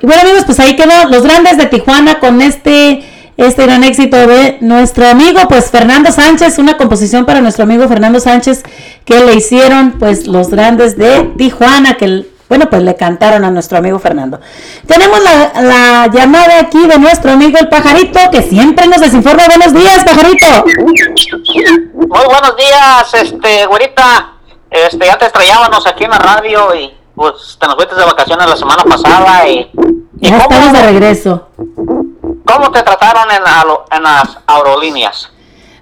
Y bueno amigos, pues ahí quedó los grandes de Tijuana con este este gran éxito de nuestro amigo pues Fernando Sánchez, una composición para nuestro amigo Fernando Sánchez que le hicieron pues los grandes de Tijuana que bueno pues le cantaron a nuestro amigo Fernando. Tenemos la, la llamada aquí de nuestro amigo el pajarito que siempre nos desinforma. Buenos días pajarito. Muy buenos días, este, güerita. Este, ya te extrañábamos aquí en la radio y pues te nos fuiste de vacaciones la semana pasada y, y Ya ¿cómo, estamos de regreso. Cómo te trataron en, en las aerolíneas?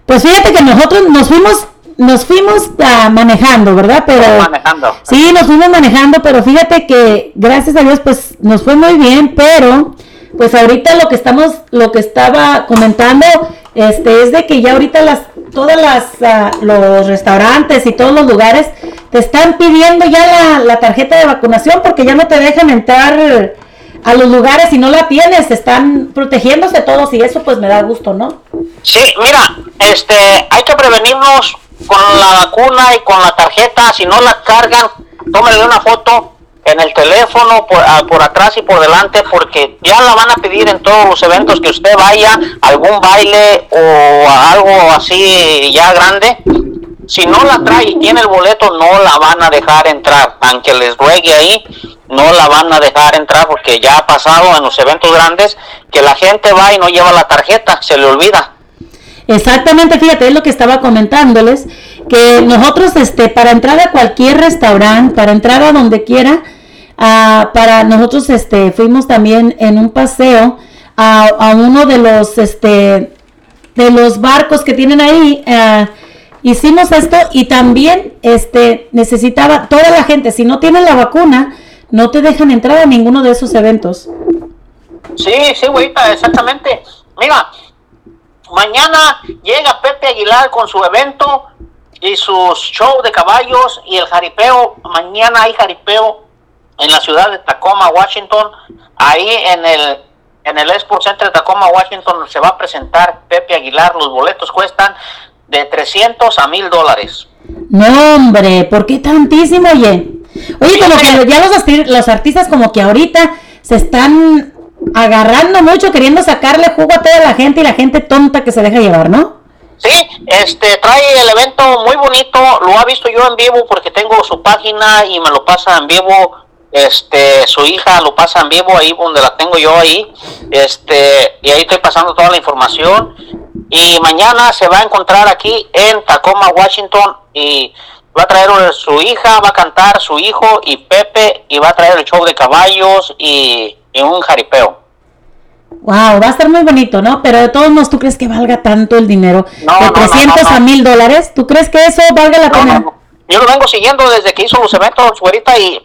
Pues fíjate que nosotros nos fuimos, nos fuimos ah, manejando, ¿verdad? Pero Manejando. sí, nos fuimos manejando, pero fíjate que gracias a Dios, pues nos fue muy bien, pero pues ahorita lo que estamos, lo que estaba comentando, este, es de que ya ahorita las, todas las, ah, los restaurantes y todos los lugares te están pidiendo ya la, la tarjeta de vacunación porque ya no te dejan entrar a los lugares si no la tienes, están protegiéndose todos y eso pues me da gusto, ¿no? Sí, mira, este, hay que prevenirnos con la vacuna y con la tarjeta. Si no la cargan, tómenle una foto en el teléfono por, ah, por atrás y por delante porque ya la van a pedir en todos los eventos que usted vaya, algún baile o algo así ya grande. Si no la trae y tiene el boleto, no la van a dejar entrar. Aunque les ruegue ahí, no la van a dejar entrar porque ya ha pasado en los eventos grandes que la gente va y no lleva la tarjeta, se le olvida. Exactamente, fíjate, es lo que estaba comentándoles, que nosotros, este, para entrar a cualquier restaurante, para entrar a donde quiera, ah, para nosotros, este, fuimos también en un paseo a, a uno de los, este, de los barcos que tienen ahí, ah, hicimos esto y también, este, necesitaba toda la gente, si no tienen la vacuna, no te dejan entrar a ninguno de esos eventos. Sí, sí, güeyita, exactamente. Mira, mañana llega Pepe Aguilar con su evento y sus show de caballos y el jaripeo. Mañana hay jaripeo en la ciudad de Tacoma, Washington. Ahí en el en el Export Center de Tacoma, Washington, se va a presentar Pepe Aguilar. Los boletos cuestan de 300 a 1000 dólares. No, hombre, ¿por qué tantísimo, oye? Oye, como que ya los, los artistas como que ahorita se están agarrando mucho, queriendo sacarle jugo a toda la gente y la gente tonta que se deja llevar, ¿no? Sí, este trae el evento muy bonito, lo ha visto yo en vivo porque tengo su página y me lo pasa en vivo, este, su hija lo pasa en vivo ahí donde la tengo yo ahí, este, y ahí estoy pasando toda la información y mañana se va a encontrar aquí en Tacoma, Washington y va a traer su hija, va a cantar su hijo y Pepe y va a traer el show de caballos y, y un jaripeo. Wow, va a estar muy bonito, ¿no? Pero de todos modos, ¿tú crees que valga tanto el dinero? No, de no, no, 300 no, no. a 1000 dólares, ¿tú crees que eso valga la pena? Yo lo vengo siguiendo desde que hizo los eventos, güerita, y,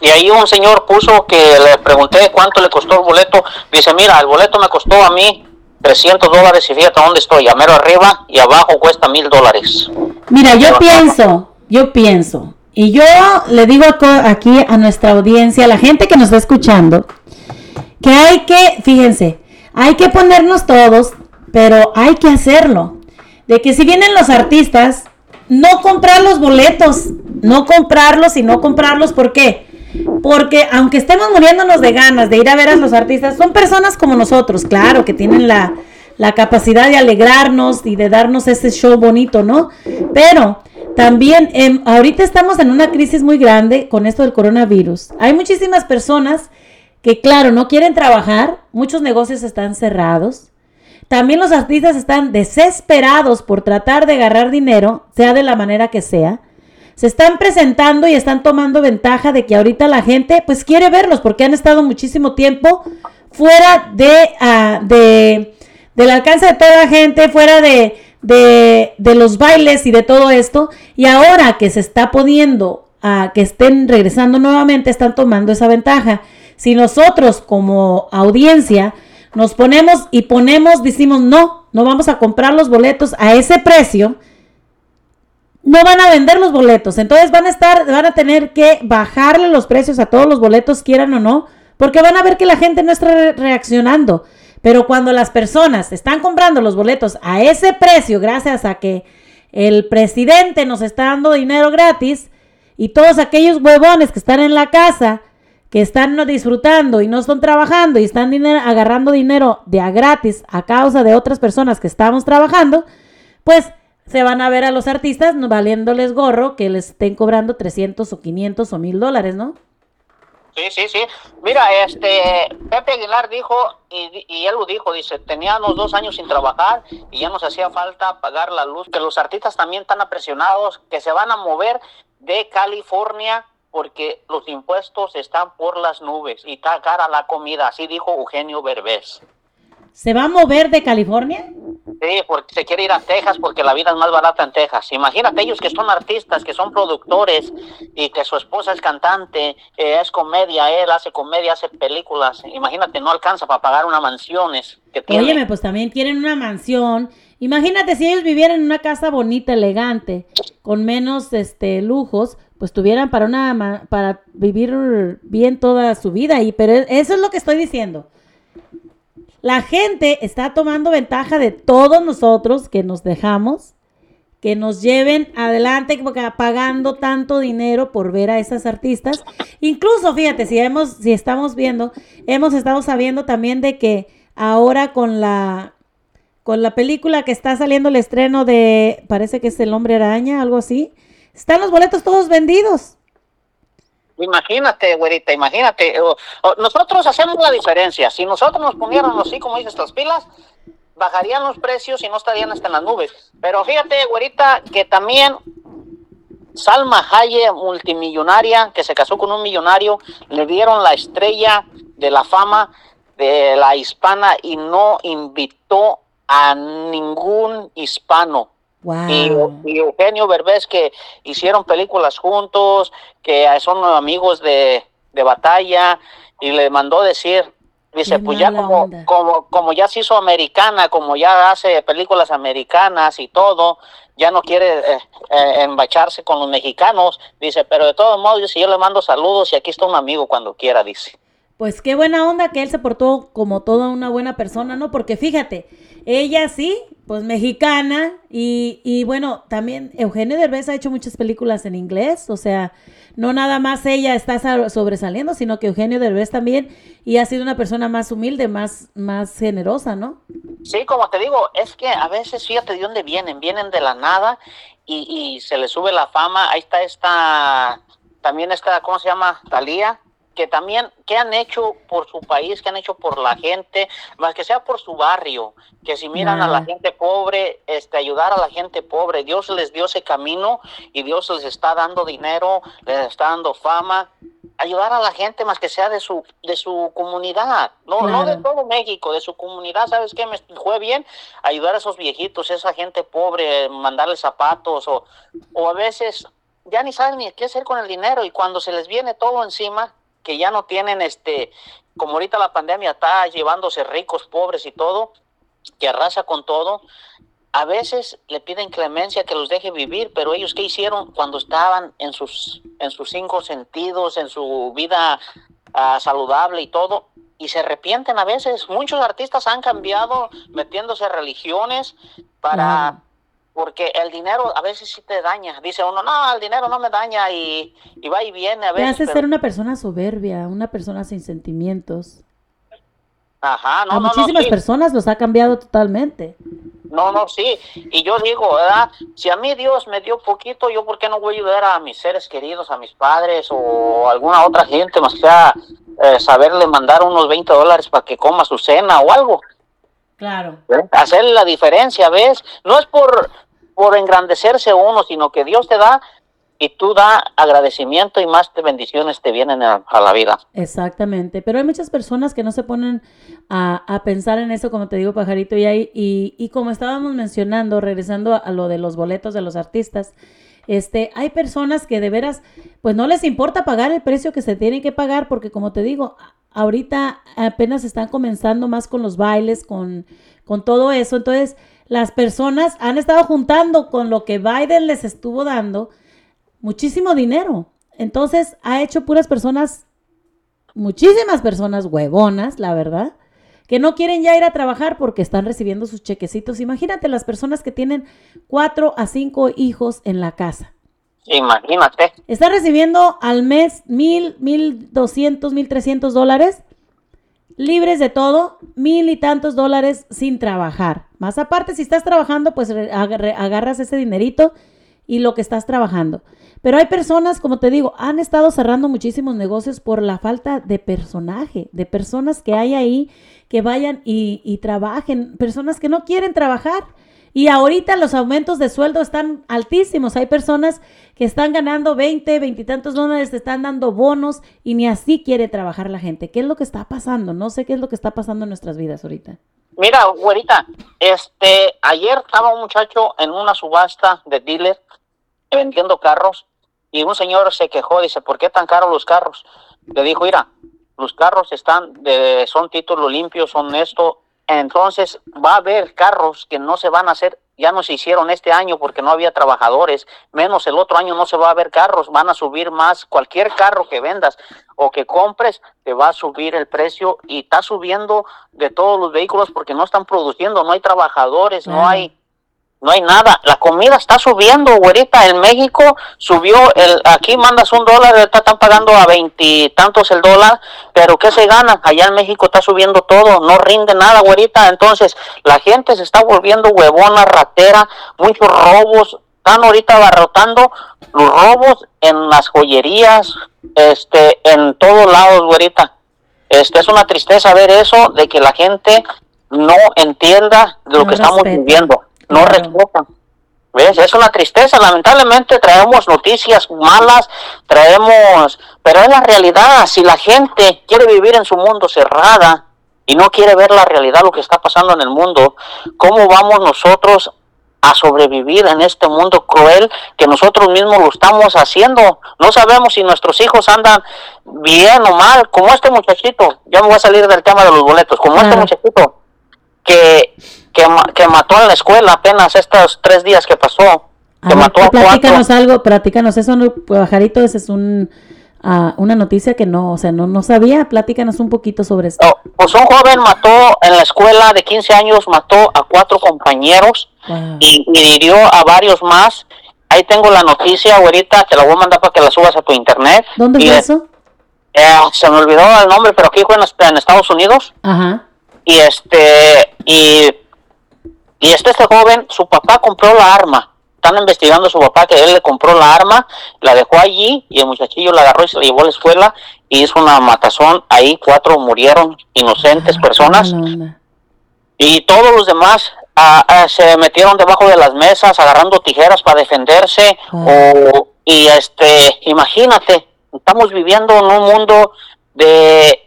y ahí un señor puso que le pregunté cuánto le costó el boleto. Dice, mira, el boleto me costó a mí 300 dólares y fíjate dónde estoy, a mero arriba y abajo cuesta mil dólares. Mira, yo pienso, yo pienso, y yo le digo aquí a nuestra audiencia, a la gente que nos está escuchando, que hay que, fíjense, hay que ponernos todos, pero hay que hacerlo. De que si vienen los artistas, no comprar los boletos, no comprarlos y no comprarlos, ¿por qué? Porque aunque estemos muriéndonos de ganas de ir a ver a los artistas, son personas como nosotros, claro, que tienen la, la capacidad de alegrarnos y de darnos ese show bonito, ¿no? Pero también em, ahorita estamos en una crisis muy grande con esto del coronavirus. Hay muchísimas personas que, claro, no quieren trabajar, muchos negocios están cerrados. También los artistas están desesperados por tratar de agarrar dinero, sea de la manera que sea. Se están presentando y están tomando ventaja de que ahorita la gente pues quiere verlos porque han estado muchísimo tiempo fuera de, ah, de del alcance de toda la gente, fuera de, de, de los bailes y de todo esto. Y ahora que se está pudiendo a que estén regresando nuevamente, están tomando esa ventaja. Si nosotros como audiencia nos ponemos y ponemos, decimos, no, no vamos a comprar los boletos a ese precio, no van a vender los boletos. Entonces van a estar, van a tener que bajarle los precios a todos los boletos, quieran o no, porque van a ver que la gente no está re- reaccionando. Pero cuando las personas están comprando los boletos a ese precio, gracias a que el presidente nos está dando dinero gratis, y todos aquellos huevones que están en la casa, que están disfrutando y no están trabajando y están agarrando dinero de a gratis a causa de otras personas que estamos trabajando, pues se van a ver a los artistas valiéndoles gorro que les estén cobrando 300 o 500 o 1000 dólares, ¿no? Sí, sí, sí. Mira, este, Pepe Aguilar dijo, y, y él lo dijo, dice, teníamos dos años sin trabajar y ya nos hacía falta pagar la luz, que los artistas también están apresionados, que se van a mover de California porque los impuestos están por las nubes y está cara la comida, así dijo Eugenio Berbés. ¿Se va a mover de California? Sí, porque se quiere ir a Texas porque la vida es más barata en Texas. Imagínate ellos que son artistas, que son productores y que su esposa es cantante, eh, es comedia, él hace comedia, hace películas. Imagínate, no alcanza para pagar una mansiones que tiene. Óyeme, pues también quieren una mansión. Imagínate si ellos vivieran en una casa bonita, elegante, con menos este lujos, pues tuvieran para una para vivir bien toda su vida y pero eso es lo que estoy diciendo. La gente está tomando ventaja de todos nosotros que nos dejamos, que nos lleven adelante pagando tanto dinero por ver a esas artistas. Incluso, fíjate, si hemos, si estamos viendo, hemos estado sabiendo también de que ahora con la con la película que está saliendo el estreno de, parece que es El Hombre Araña, algo así, están los boletos todos vendidos. Imagínate, güerita, imagínate. O- nosotros hacemos la diferencia. Si nosotros nos pusiéramos así, como dices, las pilas, bajarían los precios y no estarían hasta en las nubes. Pero fíjate, güerita, que también Salma Hayek, multimillonaria, que se casó con un millonario, le dieron la estrella de la fama de la hispana y no invitó a ningún hispano. Y, y Eugenio Berbés que hicieron películas juntos, que son amigos de, de batalla, y le mandó decir, dice, pues ya como, onda. como, como ya se hizo americana, como ya hace películas americanas y todo, ya no quiere eh, eh, embacharse con los mexicanos, dice, pero de todos modos, dice, yo le mando saludos y aquí está un amigo cuando quiera, dice. Pues qué buena onda que él se portó como toda una buena persona, ¿no? Porque fíjate, ella sí, pues mexicana, y, y bueno, también Eugenio Derbez ha hecho muchas películas en inglés, o sea, no nada más ella está sa- sobresaliendo, sino que Eugenio Derbez también, y ha sido una persona más humilde, más, más generosa, ¿no? Sí, como te digo, es que a veces fíjate de dónde vienen, vienen de la nada y, y se les sube la fama. Ahí está esta, también esta, ¿cómo se llama? Talía, que también, ¿qué han hecho por su país? ¿Qué han hecho por la gente? Más que sea por su barrio, que si miran a la gente pobre, este, ayudar a la gente pobre. Dios les dio ese camino y Dios les está dando dinero, les está dando fama. Ayudar a la gente más que sea de su, de su comunidad, no, no de Claro. todo México, de su comunidad, ¿sabes qué? Me fue bien ayudar a esos viejitos, esa gente pobre, mandarles zapatos o, o a veces ya ni saben ni qué hacer con el dinero y cuando se les viene todo encima, que ya no tienen este, como ahorita la pandemia está llevándose ricos, pobres y todo, que arrasa con todo, a veces le piden clemencia que los deje vivir, pero ellos qué hicieron cuando estaban en sus en sus cinco sentidos, en su vida ah, saludable y todo, y se arrepienten a veces. Muchos artistas han cambiado metiéndose religiones para porque el dinero a veces sí te daña. Dice uno, no, el dinero no me daña y, y va y viene a Te veces. hace pero- ser una persona soberbia, una persona sin sentimientos. Ajá, no, a no, no, muchísimas sí. personas los ha cambiado totalmente. No, no, sí. Y yo digo, ¿verdad? Si a mí Dios me dio poquito, ¿yo por qué no voy a ayudar a mis seres queridos, a mis padres o alguna otra gente más que sea eh, saberle mandar unos 20 dólares para que coma su cena o algo? Claro. Hacerle la diferencia, ¿ves? No es por, por engrandecerse uno, sino que Dios te da y tú da agradecimiento y más bendiciones te vienen a, la vida. Exactamente, pero hay muchas personas que no se ponen a, a pensar en eso, como te digo, pajarito, y, hay, y, y como estábamos mencionando, regresando a, lo de los boletos de los artistas, este, hay personas que de veras, pues no les importa pagar el precio que se tiene que pagar, porque como te digo, ahorita apenas están comenzando más con los bailes, con, con todo eso, entonces las personas han estado juntando con lo que Biden les estuvo dando muchísimo dinero. Entonces ha hecho puras personas muchísimas personas huevonas, la verdad, que no quieren ya ir a trabajar porque están recibiendo sus chequecitos. Imagínate las personas que tienen cuatro a cinco hijos en la casa. Imagínate. Está recibiendo al mes mil, mil doscientos, mil trescientos dólares, libres de todo, mil y tantos dólares sin trabajar. Más aparte, si estás trabajando, pues agarras ese dinerito y lo que estás trabajando. Pero hay personas, como te digo, han estado cerrando muchísimos negocios por la falta de personaje, de personas que hay ahí que vayan y, y trabajen, personas que no quieren trabajar. Y ahorita los aumentos de sueldo están altísimos. Hay personas que están ganando 20, 20 y tantos dólares, están dando bonos y ni así quiere trabajar la gente. ¿Qué es lo que está pasando? No sé qué es lo que está pasando en nuestras vidas ahorita. Mira, güerita, este, ayer estaba un muchacho en una subasta de dealer vendiendo carros y un señor se quejó, dice, ¿por qué tan caros los carros? Le dijo, mira, los carros están, de, son títulos limpios, son esto, entonces va a haber carros que no se van a hacer, ya no se hicieron este año porque no había trabajadores, menos el otro año no se va a ver carros, van a subir más, cualquier carro que vendas o que compres, te va a subir el precio y está subiendo de todos los vehículos porque no están produciendo, no hay trabajadores, no Claro. hay no hay nada. La comida está subiendo, güerita. En México subió, el aquí mandas un dólar, ahorita están pagando a veintitantos el dólar, pero ¿qué se gana? Allá en México está subiendo todo, no rinde nada, güerita. Entonces, la gente se está volviendo huevona, ratera, muchos robos. Están ahorita abarrotando los robos en las joyerías, este, en todos lados, güerita. Este, es una tristeza ver eso, de que la gente no entienda de lo No que estamos viviendo no respetan. ¿Ves? Es una tristeza. Lamentablemente traemos noticias malas, traemos... Pero es la realidad. Si la gente quiere vivir en su mundo cerrada y no quiere ver la realidad, lo que está pasando en el mundo, ¿cómo vamos nosotros a sobrevivir en este mundo cruel que nosotros mismos lo estamos haciendo? No sabemos si nuestros hijos andan bien o mal, como este muchachito. Ya me voy a salir del tema de los boletos. Como este muchachito que, que, ma- que mató en la escuela apenas estos tres días que pasó. A Que ver, mató a cuatro. platícanos algo, platícanos eso, no, pajarito, esa es un, ah, una noticia que no, o sea, no, no sabía, platícanos un poquito sobre esto. Oh, pues un joven mató en la escuela de 15 años, mató a cuatro compañeros Wow. y, y hirió a varios más. Ahí tengo la noticia, ahorita te la voy a mandar para que la subas a tu internet. ¿Dónde Y, fue eh, eso? eh, se me olvidó el nombre, pero aquí fue en, en Estados Unidos. Ajá. y este y y este este joven su papá compró la arma. Están investigando a su papá que él le compró la arma la dejó allí y el muchachillo la agarró y se la llevó a la escuela y hizo una matazón. Ahí cuatro murieron inocentes personas. Mala onda. y todos los demás ah, ah, se metieron debajo de las mesas agarrando tijeras para defenderse o y este imagínate estamos viviendo en un mundo de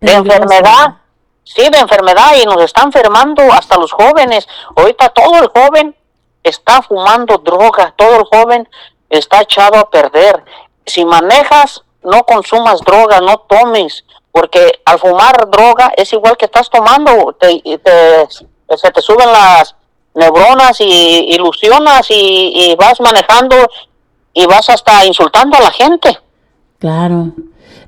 de enfermedad sí de enfermedad y nos está enfermando hasta los jóvenes. Ahorita todo el joven está fumando droga todo el joven está echado a perder. Si manejas no consumas droga no tomes porque al fumar droga es igual que estás tomando te, te- se te suben las neuronas y ilusionas y, y vas manejando y vas hasta insultando a la gente. Claro.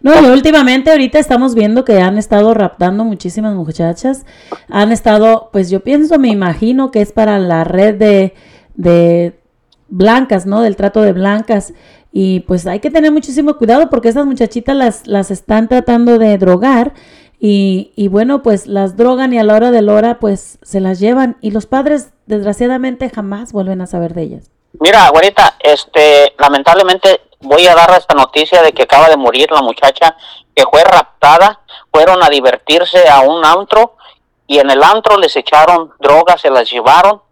No, y últimamente ahorita estamos viendo que han estado raptando muchísimas muchachas. Han estado, pues yo pienso, me imagino que es para la red de, de blancas, ¿no? Del trato de blancas. Y pues hay que tener muchísimo cuidado porque estas muchachitas las, las están tratando de drogar. Y, y bueno, pues las drogan y a la hora de la hora pues se las llevan. Y los padres desgraciadamente jamás vuelven a saber de ellas. Mira, güerita, este, lamentablemente voy a dar esta noticia de que acaba de morir la muchacha que fue raptada, fueron a divertirse a un antro y en el antro les echaron drogas, se las llevaron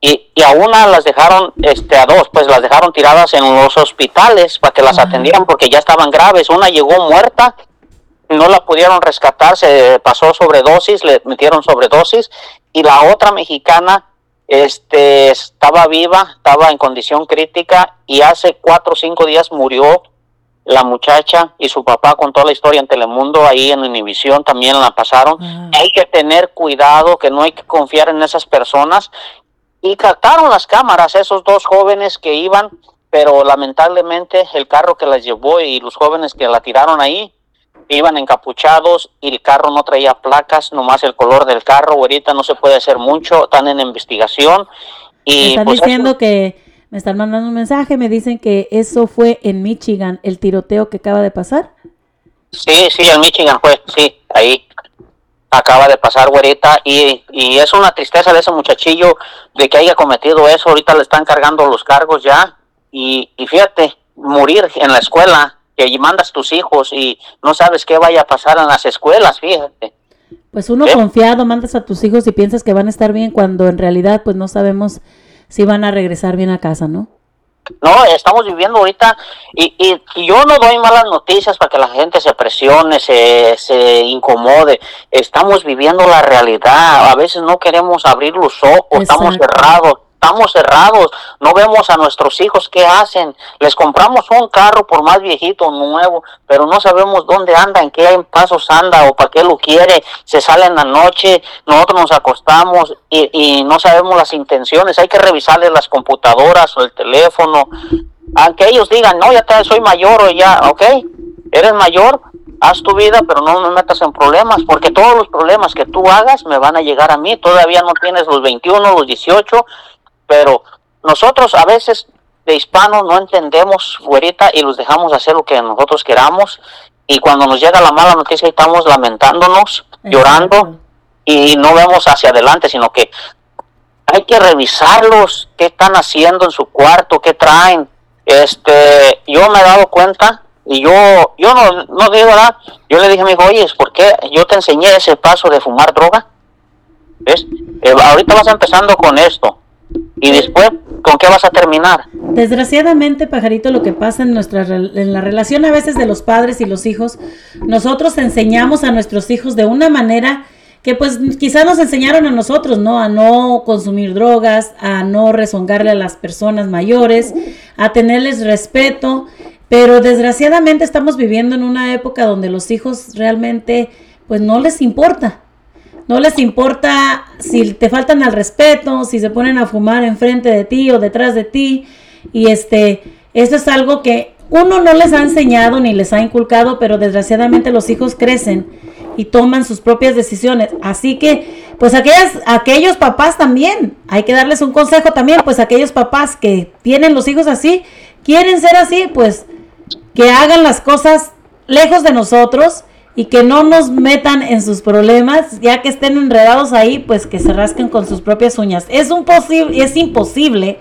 y, y a una las dejaron, este, a dos, pues las dejaron tiradas en los hospitales para que las atendieran porque ya estaban graves. Una llegó muerta, no la pudieron rescatar, se pasó sobredosis, le metieron sobredosis y la otra mexicana este estaba viva, estaba en condición crítica y hace cuatro o cinco días murió la muchacha y su papá contó la historia en Telemundo, ahí en Univisión también la pasaron. Hay que tener cuidado, que no hay que confiar en esas personas. Y captaron las cámaras esos dos jóvenes que iban, pero lamentablemente el carro que las llevó y los jóvenes que la tiraron ahí iban encapuchados y el carro no traía placas, nomás el color del carro. Ahorita no se puede hacer mucho, están en investigación. Me Y están pues, diciendo que Me están mandando un mensaje, me dicen que eso fue en Michigan, el tiroteo que acaba de pasar. Sí, sí, en Michigan fue, sí, ahí acaba de pasar, güerita, y, y es una tristeza de ese muchachillo de que haya cometido eso, ahorita le están cargando los cargos ya, y, y fíjate, morir en la escuela, que allí mandas tus hijos y no sabes qué vaya a pasar en las escuelas, fíjate. Pues uno ¿Eh? confiado mandas a tus hijos y piensas que van a estar bien cuando en realidad pues no sabemos si van a regresar bien a casa, ¿no? No, estamos viviendo ahorita y, y, y yo no doy malas noticias para que la gente se presione, se, se incomode. Estamos viviendo la realidad. A veces no queremos abrir los ojos, estamos cerrados. Estamos cerrados, no vemos a nuestros hijos qué hacen. Les compramos un carro por más viejito, nuevo, pero no sabemos dónde anda, en qué pasos anda o para qué lo quiere. Se sale en la noche, nosotros nos acostamos y, y no sabemos las intenciones. Hay que revisarles las computadoras o el teléfono. Aunque ellos digan, no, ya soy mayor o ya, ok, eres mayor, haz tu vida, pero no me metas en problemas, porque todos los problemas que tú hagas me van a llegar a mí. Todavía no tienes los 21, los 18, pero nosotros a veces de hispanos no entendemos, güerita, y los dejamos hacer lo que nosotros queramos. Y cuando nos llega la mala noticia, estamos lamentándonos, llorando, y no vemos hacia adelante, sino que hay que revisarlos, qué están haciendo en su cuarto, qué traen. Este, yo me he dado cuenta y yo, yo no, no digo nada. Yo le dije a mi hijo, oye, ¿por qué yo te enseñé ese paso de fumar droga? ¿Ves? Eh, ahorita vas empezando con esto y después, ¿con qué vas a terminar? Desgraciadamente, pajarito, lo que pasa en nuestra en la relación a veces de los padres y los hijos, nosotros enseñamos a nuestros hijos de una manera que pues quizás nos enseñaron a nosotros, ¿no? A no consumir drogas, a no rezongarle a las personas mayores, a tenerles respeto, pero desgraciadamente estamos viviendo en una época donde los hijos realmente pues no les importa. No les importa si te faltan al respeto, si se ponen a fumar enfrente de ti o detrás de ti. Y este, esto es algo que uno no les ha enseñado ni les ha inculcado, pero desgraciadamente los hijos crecen y toman sus propias decisiones. Así que, pues aquellas, aquellos papás también, hay que darles un consejo también, pues aquellos papás que tienen los hijos así, quieren ser así, pues que hagan las cosas lejos de nosotros y que no nos metan en sus problemas, ya que estén enredados ahí, pues que se rasquen con sus propias uñas. Es un es imposible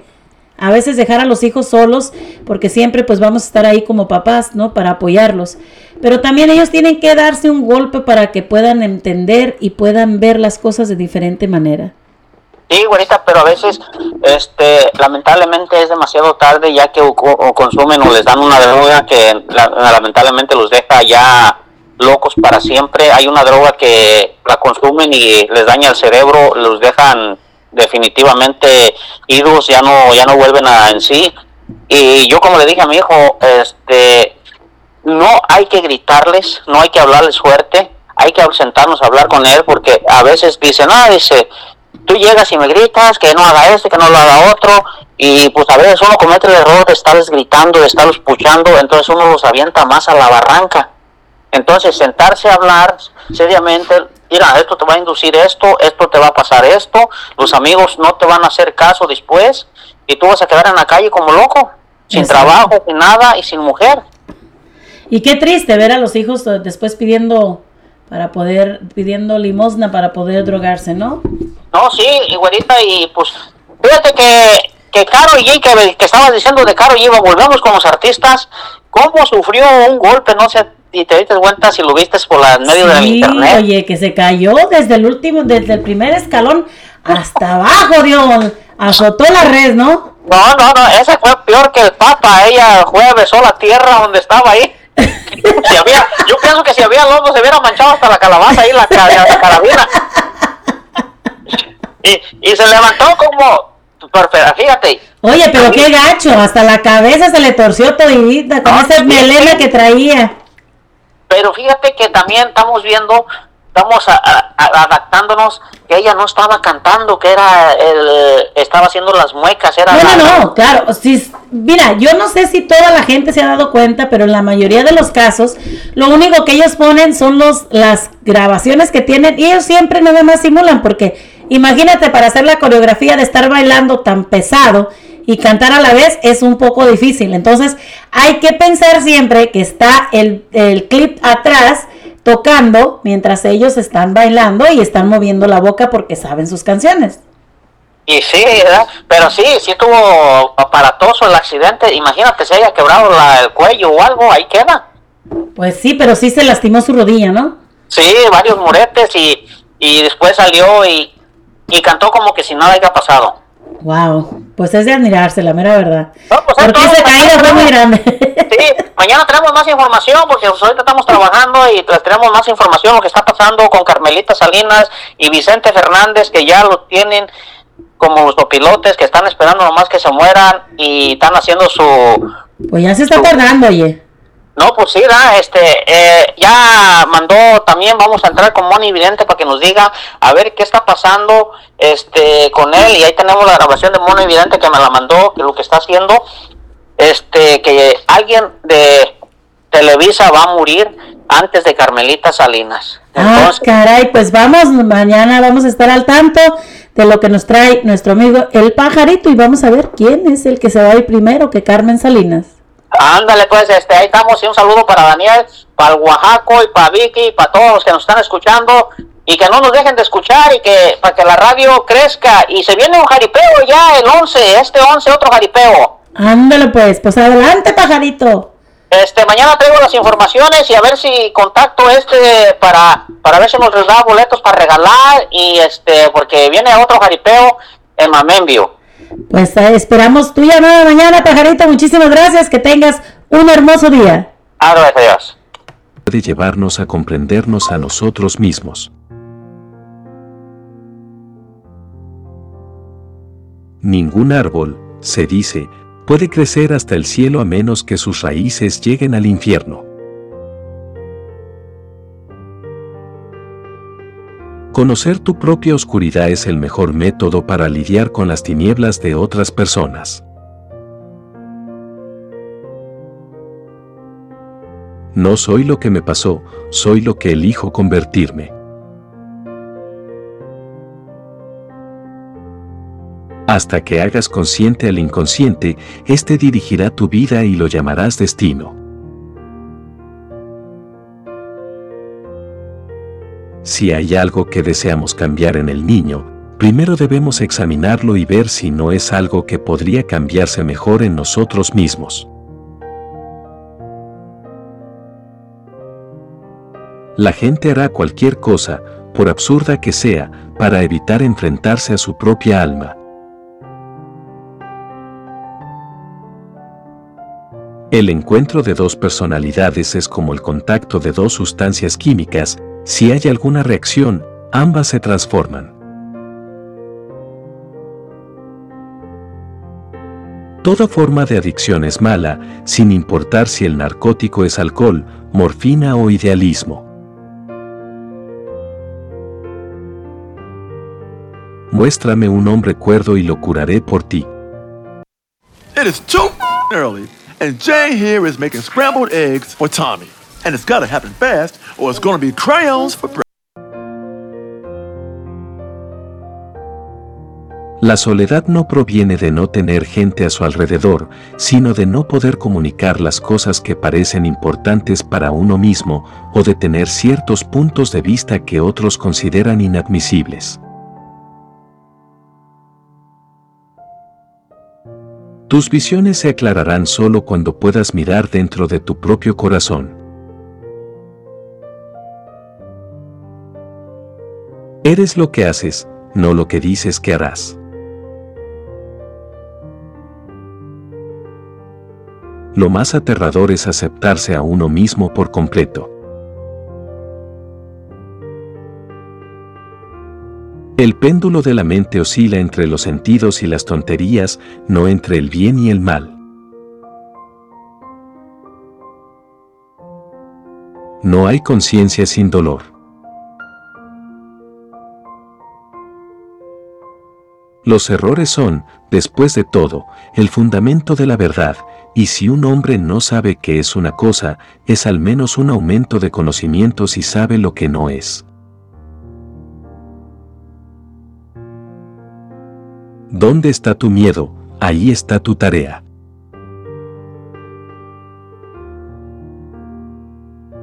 a veces dejar a los hijos solos, porque siempre pues vamos a estar ahí como papás, ¿no? Para apoyarlos. Pero también ellos tienen que darse un golpe para que puedan entender y puedan ver las cosas de diferente manera. Sí, güerita, pero a veces, este, lamentablemente es demasiado tarde ya que o consumen o les dan una droga que la- lamentablemente los deja ya locos para siempre. Hay una droga que la consumen y les daña el cerebro, los dejan definitivamente idos, ya no, ya no vuelven a en sí. Y yo como le dije a mi hijo, este, no hay que gritarles, no hay que hablarles fuerte, hay que sentarnos a hablar con él porque a veces dicen, ah, dice, tú llegas y me gritas que no haga este, que no lo haga otro, y pues a veces uno comete el error de estarles gritando, de estarlos puchando, entonces uno los avienta más a la barranca. Entonces sentarse a hablar seriamente, mira, esto te va a inducir esto, esto te va a pasar esto, los amigos no te van a hacer caso después, y tú vas a quedar en la calle como loco, sin Exacto. trabajo, sin nada y sin mujer. Y qué triste ver a los hijos después pidiendo para poder, pidiendo limosna para poder drogarse, ¿no? No, sí, y güerita, y pues, fíjate que, que Caro G, que, que estabas diciendo de Caro G, volvemos con los artistas, cómo sufrió un golpe, no sé, y te diste cuenta si lo viste por la medio Sí, internet. oye, que se cayó desde el último, desde el primer escalón hasta abajo, Dios, azotó la red, ¿no? No, no, no, ese fue peor que el Papa, ella fue, besó la tierra donde estaba ahí. Si había, yo pienso que si había lodo se hubiera manchado hasta la calabaza ahí, la, la carabina. Y, y se levantó como, fíjate, Oye, pero qué gacho, hasta la cabeza se le torció todita con esa melena que traía. Pero fíjate que también estamos viendo, estamos a- adaptándonos, que ella no estaba cantando, que era el, estaba haciendo las muecas, era No, la- no, no, claro. Sí, mira, yo no sé si toda la gente se ha dado cuenta, pero en la mayoría de los casos, lo único que ellos ponen son los, las grabaciones que tienen y ellos siempre nada más simulan, porque imagínate para hacer la coreografía de estar bailando tan pesado y cantar a la vez es un poco difícil. Entonces hay que pensar siempre que está el, el clip atrás tocando mientras ellos están bailando y están moviendo la boca porque saben sus canciones. Y sí, ¿verdad? pero sí, sí estuvo aparatoso el accidente. Imagínate si haya quebrado la- el cuello o algo, ahí queda. Pues sí, pero sí se lastimó su rodilla, ¿no? Sí, varios moretes y, y después salió y, y cantó como que si nada haya pasado. Wow, pues es de admirarse, la mera verdad. pues, Porque todo, esa caída fue muy grande. Sí, mañana tenemos más información porque pues, ahorita estamos trabajando y tenemos más información lo que está pasando con Carmelita Salinas y Vicente Fernández que ya lo tienen como los pilotes que están esperando nomás que se mueran y están haciendo su Pues ya se está tardando, oye. No, pues sí, ¿verdad? este, eh, ya mandó también, vamos a entrar con Moni Vidente para que nos diga a ver qué está pasando este, con él. Y ahí tenemos la grabación de Moni Vidente que me la mandó, que lo que está haciendo, este, que alguien de Televisa va a morir antes de Carmelita Salinas. Ah, caray, pues vamos, mañana vamos a estar al tanto de lo que nos trae nuestro amigo el pajarito y vamos a ver quién es el que se va a ir primero que Carmen Salinas. Ándale, pues, este, ahí estamos. Y un saludo para Daniel, para el Oaxaco y para Vicky y para todos los que nos están escuchando. Y que no nos dejen de escuchar y que para que la radio crezca. Y se viene un jaripeo ya el 11, este 11, otro jaripeo. Ándale pues, pues adelante pajarito. Este, mañana traigo las informaciones y a ver si contacto este para, para ver si nos da boletos para regalar. Y este, porque viene otro jaripeo en Mamembio. Pues eh, esperamos tu llamada mañana, pajarito. Muchísimas gracias, que tengas un hermoso día. Adiós. Puede llevarnos a comprendernos a nosotros mismos. Ningún árbol, se dice, puede crecer hasta el cielo a menos que sus raíces lleguen al infierno. Conocer tu propia oscuridad es el mejor método para lidiar con las tinieblas de otras personas. No soy lo que me pasó, soy lo que elijo convertirme. Hasta que hagas consciente al inconsciente, éste dirigirá tu vida y lo llamarás destino. Si hay algo que deseamos cambiar en el niño, primero debemos examinarlo y ver si no es algo que podría cambiarse mejor en nosotros mismos. La gente hará cualquier cosa, por absurda que sea, para evitar enfrentarse a su propia alma. El encuentro de dos personalidades es como el contacto de dos sustancias químicas, si hay alguna reacción, ambas se transforman. Toda forma de adicción es mala, sin importar si el narcótico es alcohol, morfina o idealismo. Muéstrame un hombre cuerdo y lo curaré por ti. And Jay here is making scrambled eggs for Tommy. And it's gotta happen fast, or it's gonna be crayons for breakfast. La soledad no proviene de no tener gente a su alrededor, sino de no poder comunicar las cosas que parecen importantes para uno mismo o de tener ciertos puntos de vista que otros consideran inadmisibles. Tus visiones se aclararán solo cuando puedas mirar dentro de tu propio corazón. Eres lo que haces, no lo que dices que harás. Lo más aterrador es aceptarse a uno mismo por completo. El péndulo de la mente oscila entre los sentidos y las tonterías, no entre el bien y el mal. No hay conciencia sin dolor. Los errores son, después de todo, el fundamento de la verdad, y si un hombre no sabe qué es una cosa, es al menos un aumento de conocimientos y sabe lo que no es. ¿Dónde está tu miedo? ahí está tu tarea.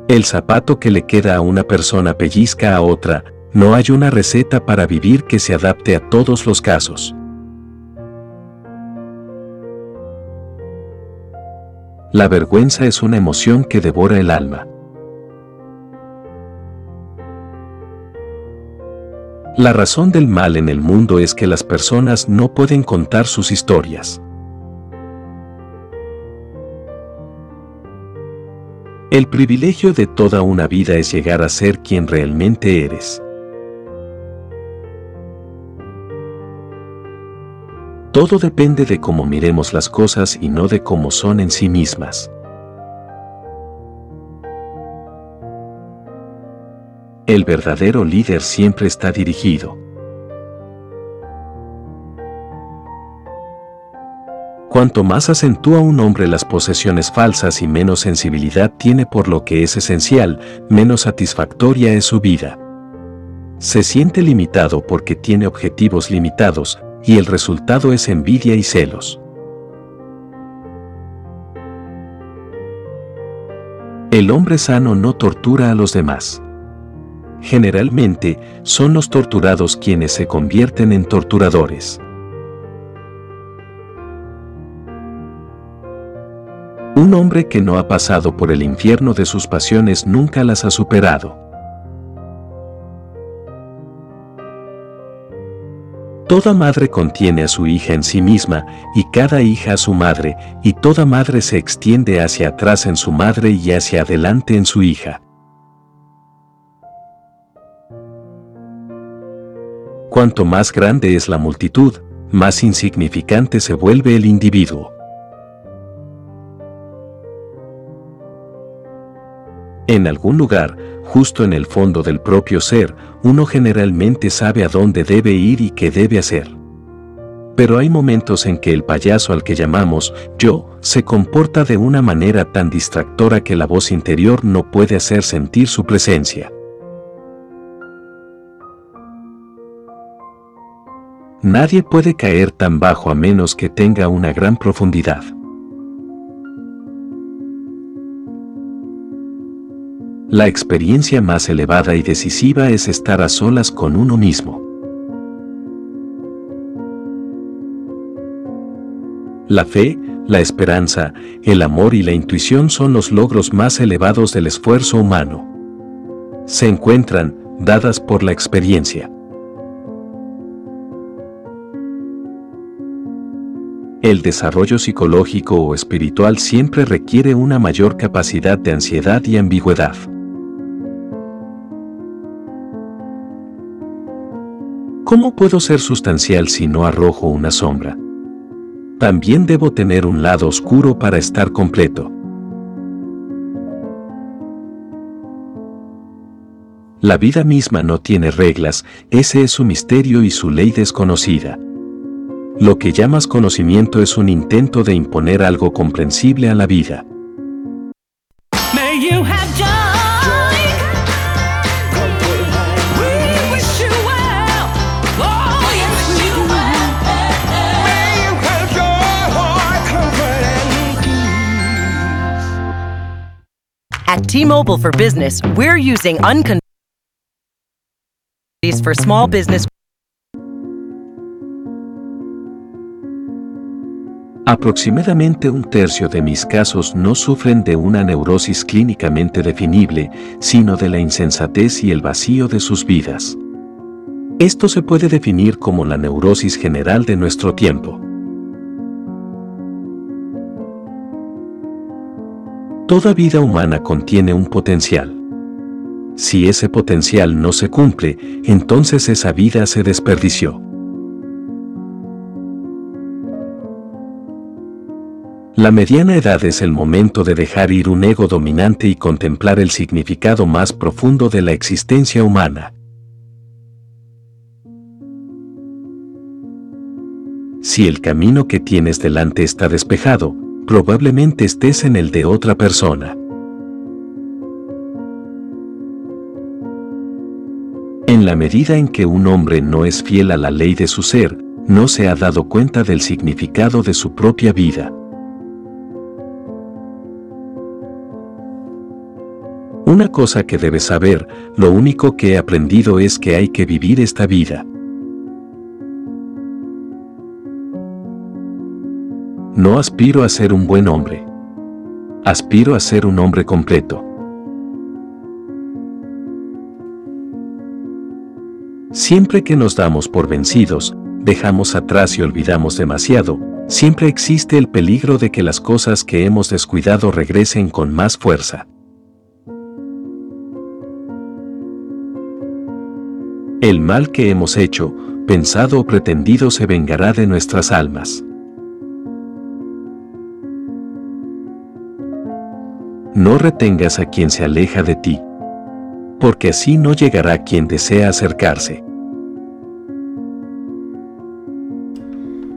El zapato que le queda a una persona pellizca a otra, no hay una receta para vivir que se adapte a todos los casos. La vergüenza es una emoción que devora el alma. La razón del mal en el mundo es que las personas no pueden contar sus historias. El privilegio de toda una vida es llegar a ser quien realmente eres. Todo depende de cómo miremos las cosas y no de cómo son en sí mismas. El verdadero líder siempre está dirigido. Cuanto más acentúa un hombre las posesiones falsas y menos sensibilidad tiene por lo que es esencial, menos satisfactoria es su vida. Se siente limitado porque tiene objetivos limitados, y el resultado es envidia y celos. El hombre sano no tortura a los demás. Generalmente, son los torturados quienes se convierten en torturadores. Un hombre que no ha pasado por el infierno de sus pasiones nunca las ha superado. Toda madre contiene a su hija en sí misma y cada hija a su madre, y toda madre se extiende hacia atrás en su madre y hacia adelante en su hija. Cuanto más grande es la multitud, más insignificante se vuelve el individuo. En algún lugar, justo en el fondo del propio ser, uno generalmente sabe a dónde debe ir y qué debe hacer. Pero hay momentos en que el payaso al que llamamos yo se comporta de una manera tan distractora que la voz interior no puede hacer sentir su presencia. Nadie puede caer tan bajo a menos que tenga una gran profundidad. La experiencia más elevada y decisiva es estar a solas con uno mismo. La fe, la esperanza, el amor y la intuición son los logros más elevados del esfuerzo humano. Se encuentran, dadas por la experiencia. El desarrollo psicológico o espiritual siempre requiere una mayor capacidad de ansiedad y ambigüedad. ¿Cómo puedo ser sustancial si no arrojo una sombra? También debo tener un lado oscuro para estar completo. La vida misma no tiene reglas, ese es su misterio y su ley desconocida. Lo que llamas conocimiento es un intento de imponer algo comprensible a la vida. At T-Mobile for Business, we're using unconventional for small business. Aproximadamente un tercio de mis casos no sufren de una neurosis clínicamente definible, sino de la insensatez y el vacío de sus vidas. Esto se puede definir como la neurosis general de nuestro tiempo. Toda vida humana contiene un potencial. Si ese potencial no se cumple, entonces esa vida se desperdició. La mediana edad es el momento de dejar ir un ego dominante y contemplar el significado más profundo de la existencia humana. Si el camino que tienes delante está despejado, probablemente estés en el de otra persona. En la medida en que un hombre no es fiel a la ley de su ser, no se ha dado cuenta del significado de su propia vida. Una cosa que debes saber, lo único que he aprendido es que hay que vivir esta vida. No aspiro a ser un buen hombre. Aspiro a ser un hombre completo. Siempre que nos damos por vencidos, dejamos atrás y olvidamos demasiado, siempre existe el peligro de que las cosas que hemos descuidado regresen con más fuerza. El mal que hemos hecho, pensado o pretendido se vengará de nuestras almas. No retengas a quien se aleja de ti, porque así no llegará quien desea acercarse.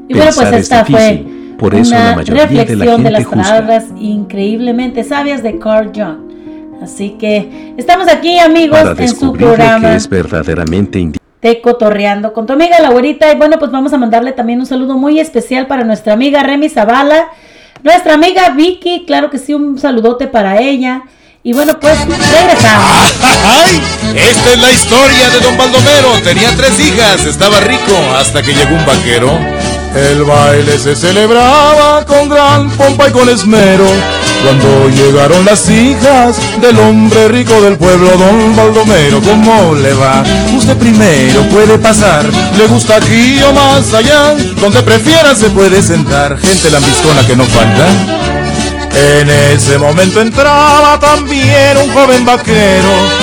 Y bueno, pues esta fue por eso una la mayoría de la reflexión de, las juzga. palabras increíblemente sabias de Carl Jung. Así que estamos aquí, amigos, Para en su programa que es verdaderamente de Cotorreando con tu amiga la güerita. Y bueno, pues vamos a mandarle también un saludo muy especial para nuestra amiga Remy Zavala, nuestra amiga Vicky, claro que sí, un saludote para ella. Y bueno, pues regresamos. ¡Ay! Esta es la historia de don Baldomero. Tenía tres hijas, estaba rico hasta que llegó un vaquero. El baile se celebraba con gran pompa y con esmero. Cuando llegaron las hijas del hombre rico del pueblo, don Baldomero, ¿cómo le va? Usted primero puede pasar, le gusta aquí o más allá, donde prefiera se puede sentar, gente lambiscona que no falta. En ese momento entraba también un joven vaquero.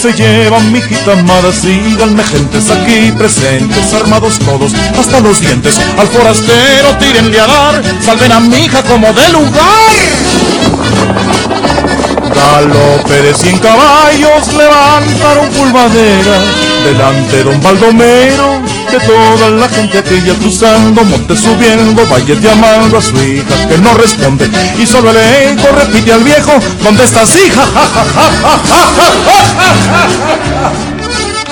Se llevan mi hijita amada, síganme gentes aquí presentes, armados todos hasta los dientes. Al forastero tírenle a dar, salven a mi hija como de lugar. Galope de cien caballos levantaron pulvadera delante don Baldomero de toda la gente aquella cruzando, monte subiendo, valles llamando a su hija que no responde y solo el eco repite al viejo ¿Dónde estás hija? Ja, ja, ja,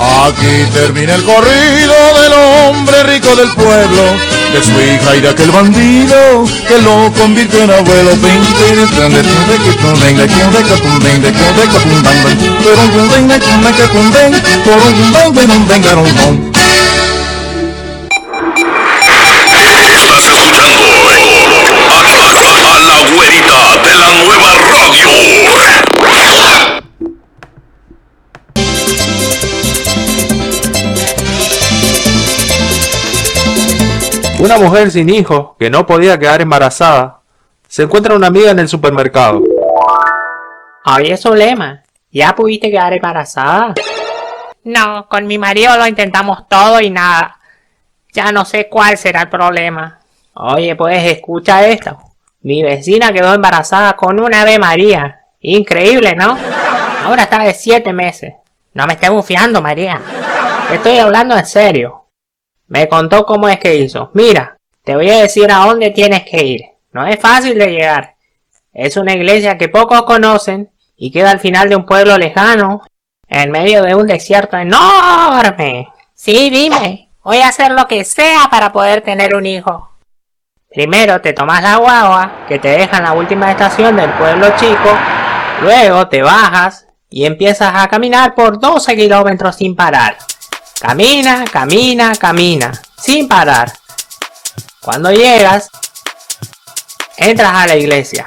Aquí termina el corrido del hombre rico del pueblo, de su hija y de aquel bandido que lo convirtió en abuelo. Una mujer sin hijos que no podía quedar embarazada se encuentra una amiga en el supermercado. Oye, Zulema, ¿ya pudiste quedar embarazada? No, con mi marido lo intentamos todo y nada. Ya no sé cuál será el problema. Oye, pues escucha esto. Mi vecina quedó embarazada con una Ave María. Increíble, ¿no? Ahora está de siete meses. No me estés bufiando, María. Estoy hablando en serio. Me contó cómo es que hizo. Mira, te voy a decir a dónde tienes que ir. No es fácil de llegar. Es una iglesia que pocos conocen y queda al final de un pueblo lejano, en medio de un desierto enorme. Sí, dime. Voy a hacer lo que sea para poder tener un hijo. Primero te tomas la guagua que te deja en la última estación del pueblo chico, luego te bajas y empiezas a caminar por 12 kilómetros sin parar. Camina, camina, camina, sin parar. Cuando llegas, entras a la iglesia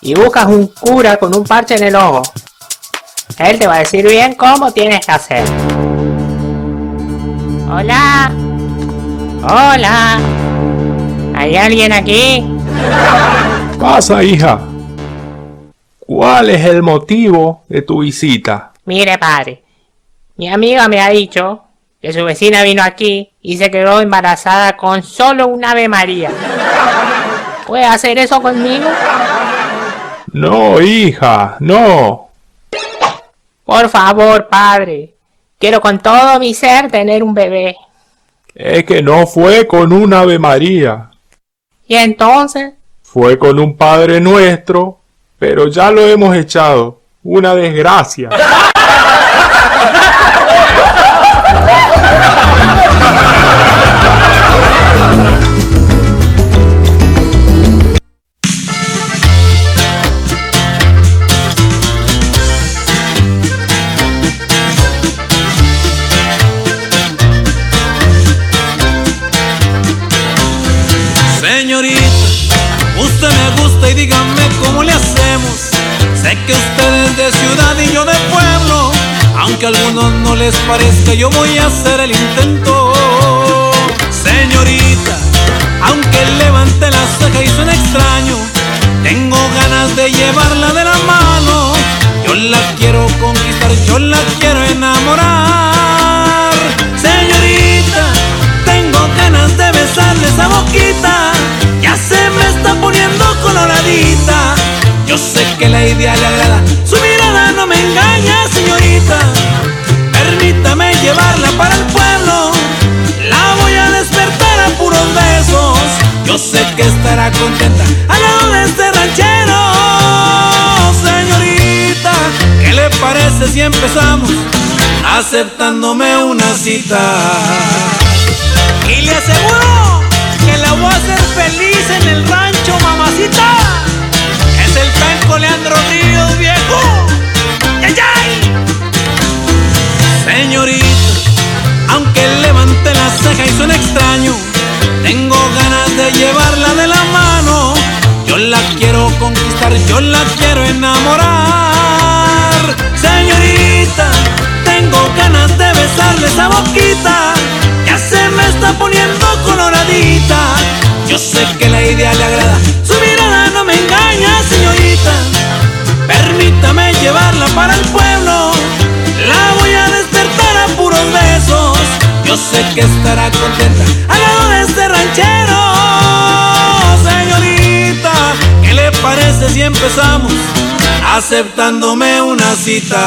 y buscas un cura con un parche en el ojo. Él te va a decir bien cómo tienes que hacer. Hola. Hola. ¿Hay alguien aquí? Pasa, hija. ¿Cuál es el motivo de tu visita? Mire, padre. Mi amiga me ha dicho que su vecina vino aquí y se quedó embarazada con solo un Ave María. ¿Puede hacer eso conmigo? No, hija, no. Por favor, padre. Quiero con todo mi ser tener un bebé. Es que no fue con un Ave María. ¿Y entonces? Fue con un Padre Nuestro, pero ya lo hemos echado. Una desgracia. cómo le hacemos. Sé que usted es de ciudad y yo de pueblo. Aunque a algunos no les parezca, yo voy a hacer el intento. Señorita, aunque levante la ceja y suene extraño, tengo ganas de llevarla de la mano. Yo la quiero conquistar, yo la quiero enamorar. Que estará contenta al lado de este ranchero. Señorita, ¿qué le parece si empezamos aceptándome una cita? Y le aseguro que la voy a hacer feliz en el rancho, mamacita. Es el penco Leandro Ríos, viejo. ¡Yay, yay! Llevarla de la mano. Yo la quiero conquistar, yo la quiero enamorar. Señorita, tengo ganas de besarle esa boquita. Ya se me está poniendo coloradita. Yo sé que la idea le agrada. Su mirada no me engaña, señorita. Permítame llevarla para el pueblo. La voy a despertar a puros besos. Yo sé que estará contenta al lado de este ranchero. Parece si empezamos aceptándome una cita?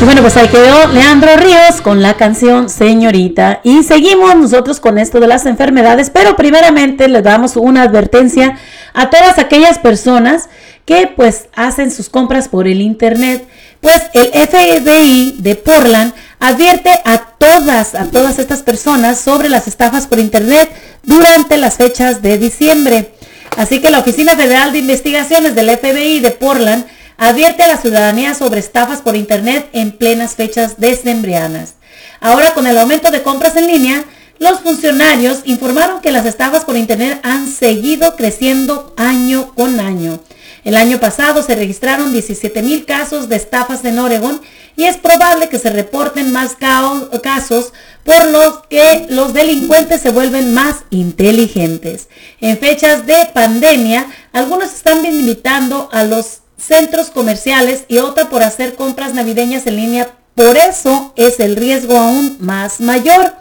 Y bueno, pues ahí quedó Leandro Ríos con la canción Señorita. Y seguimos nosotros con esto de las enfermedades, pero primeramente les damos una advertencia a todas aquellas personas que pues hacen sus compras por el internet. Pues el FBI de Portland advierte a todas, a todas estas personas sobre las estafas por internet durante las fechas de diciembre. Así que la Oficina Federal de Investigaciones del FBI de Portland advierte a la ciudadanía sobre estafas por internet en plenas fechas decembrianas. Ahora con el aumento de compras en línea, los funcionarios informaron que las estafas por internet han seguido creciendo año con año. El año pasado se registraron 17 mil casos de estafas en Oregon y es probable que se reporten más casos por los que los delincuentes se vuelven más inteligentes. En fechas de pandemia, algunos están invitando a los centros comerciales y otra por hacer compras navideñas en línea. Por eso es el riesgo aún más mayor.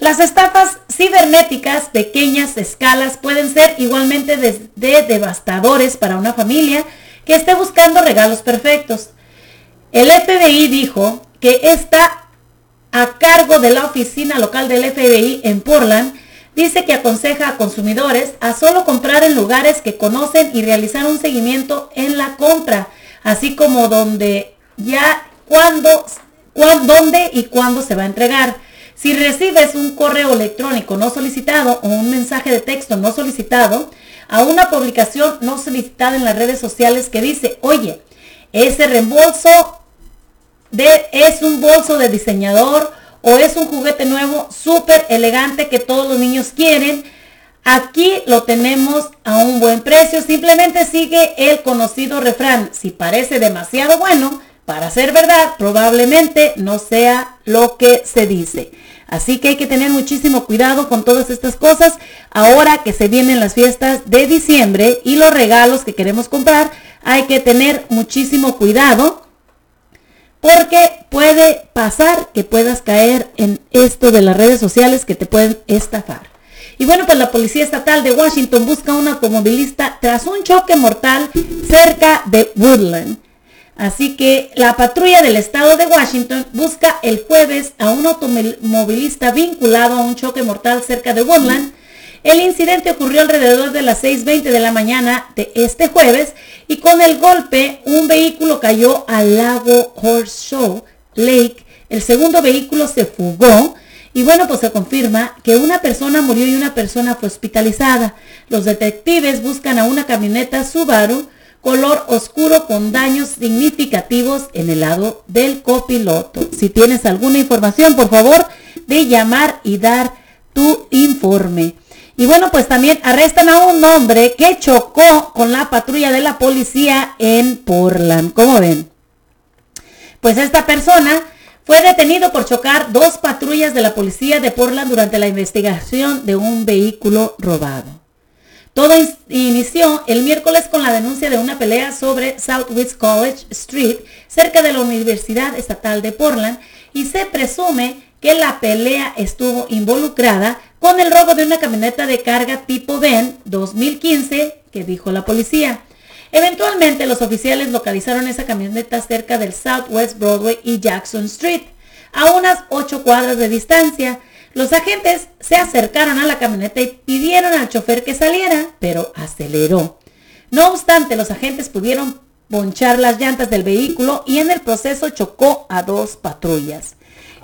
Las estafas cibernéticas pequeñas escalas pueden ser igualmente de, de devastadores para una familia que esté buscando regalos perfectos. El FBI dijo que está a cargo de la oficina local del FBI en Portland dice que aconseja a consumidores a solo comprar en lugares que conocen y realizar un seguimiento en la compra, así como donde ya cuándo, cuán- dónde y cuándo se va a entregar. Si recibes un correo electrónico no solicitado o un mensaje de texto no solicitado, a una publicación no solicitada en las redes sociales que dice, oye, ese reembolso de, es un bolso de diseñador o es un juguete nuevo súper elegante que todos los niños quieren. Aquí lo tenemos a un buen precio. Simplemente sigue el conocido refrán. Si parece demasiado bueno para ser verdad, probablemente no sea lo que se dice. Así que hay que tener muchísimo cuidado con todas estas cosas. Ahora que se vienen las fiestas de diciembre y los regalos que queremos comprar, hay que tener muchísimo cuidado porque puede pasar que puedas caer en esto de las redes sociales que te pueden estafar. Y bueno, pues la Policía Estatal de Washington busca a un automovilista tras un choque mortal cerca de Woodland. Así que la patrulla del estado de Washington busca el jueves a un automovilista vinculado a un choque mortal cerca de Woodland. El incidente ocurrió alrededor de las 6.20 de la mañana de este jueves y con el golpe un vehículo cayó al lago Horseshoe Lake. El segundo vehículo se fugó y bueno, pues se confirma que una persona murió y una persona fue hospitalizada. Los detectives buscan a una camioneta Subaru color oscuro con daños significativos en el lado del copiloto. Si tienes alguna información, por favor, de llamar y dar tu informe. Y bueno, pues también arrestan a un hombre que chocó con la patrulla de la policía en Portland. ¿Cómo ven? Pues esta persona fue detenido por chocar dos patrullas de la policía de Portland durante la investigación de un vehículo robado. Todo inició el miércoles con la denuncia de una pelea sobre Southwest College Street, cerca de la Universidad Estatal de Portland, y se presume que la pelea estuvo involucrada con el robo de una camioneta de carga tipo Ben 2015, que dijo la policía. Eventualmente los oficiales localizaron esa camioneta cerca del Southwest Broadway y Jackson Street, a unas 8 cuadras de distancia, los agentes se acercaron a la camioneta y pidieron al chofer que saliera, pero aceleró. No obstante, los agentes pudieron ponchar las llantas del vehículo y en el proceso chocó a dos patrullas.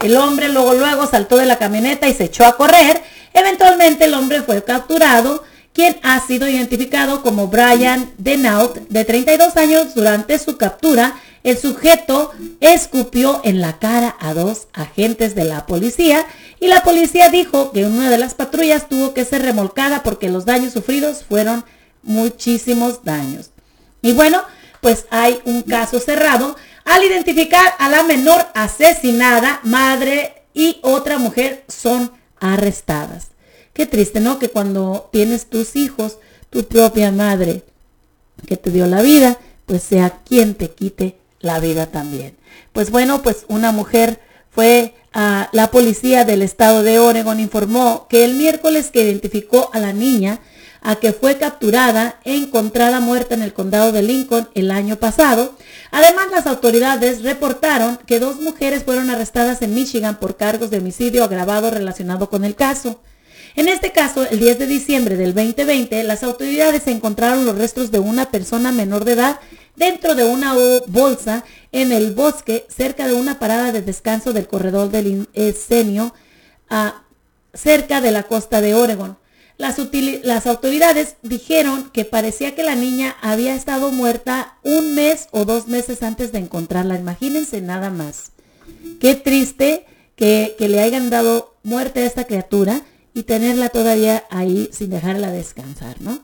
El hombre luego luego saltó de la camioneta y se echó a correr. Eventualmente el hombre fue capturado, quien ha sido identificado como Brian Denault, de 32 años. Durante su captura, el sujeto escupió en la cara a dos agentes de la policía y la policía dijo que una de las patrullas tuvo que ser remolcada porque los daños sufridos fueron muchísimos daños. Y bueno, pues hay un caso cerrado al identificar a la menor asesinada, madre y otra mujer son arrestadas. Qué triste, ¿no? Que cuando tienes tus hijos, tu propia madre que te dio la vida, pues sea quien te quite la vida también. Pues bueno, pues una mujer fue a la policía del estado de Oregon informó que el miércoles que identificó a la niña a que fue capturada e encontrada muerta en el condado de Lincoln el año pasado. Además, las autoridades reportaron que dos mujeres fueron arrestadas en Michigan por cargos de homicidio agravado relacionado con el caso. En este caso, el 10 de diciembre del 2020, las autoridades encontraron los restos de una persona menor de edad dentro de una bolsa en el bosque cerca de una parada de descanso del corredor del Escenio cerca de la costa de Oregon. Las, las, autoridades dijeron que parecía que la niña había estado muerta un mes o dos meses antes de encontrarla. Imagínense nada más. Qué triste que, que le hayan dado muerte a esta criatura y tenerla todavía ahí sin dejarla descansar, ¿no?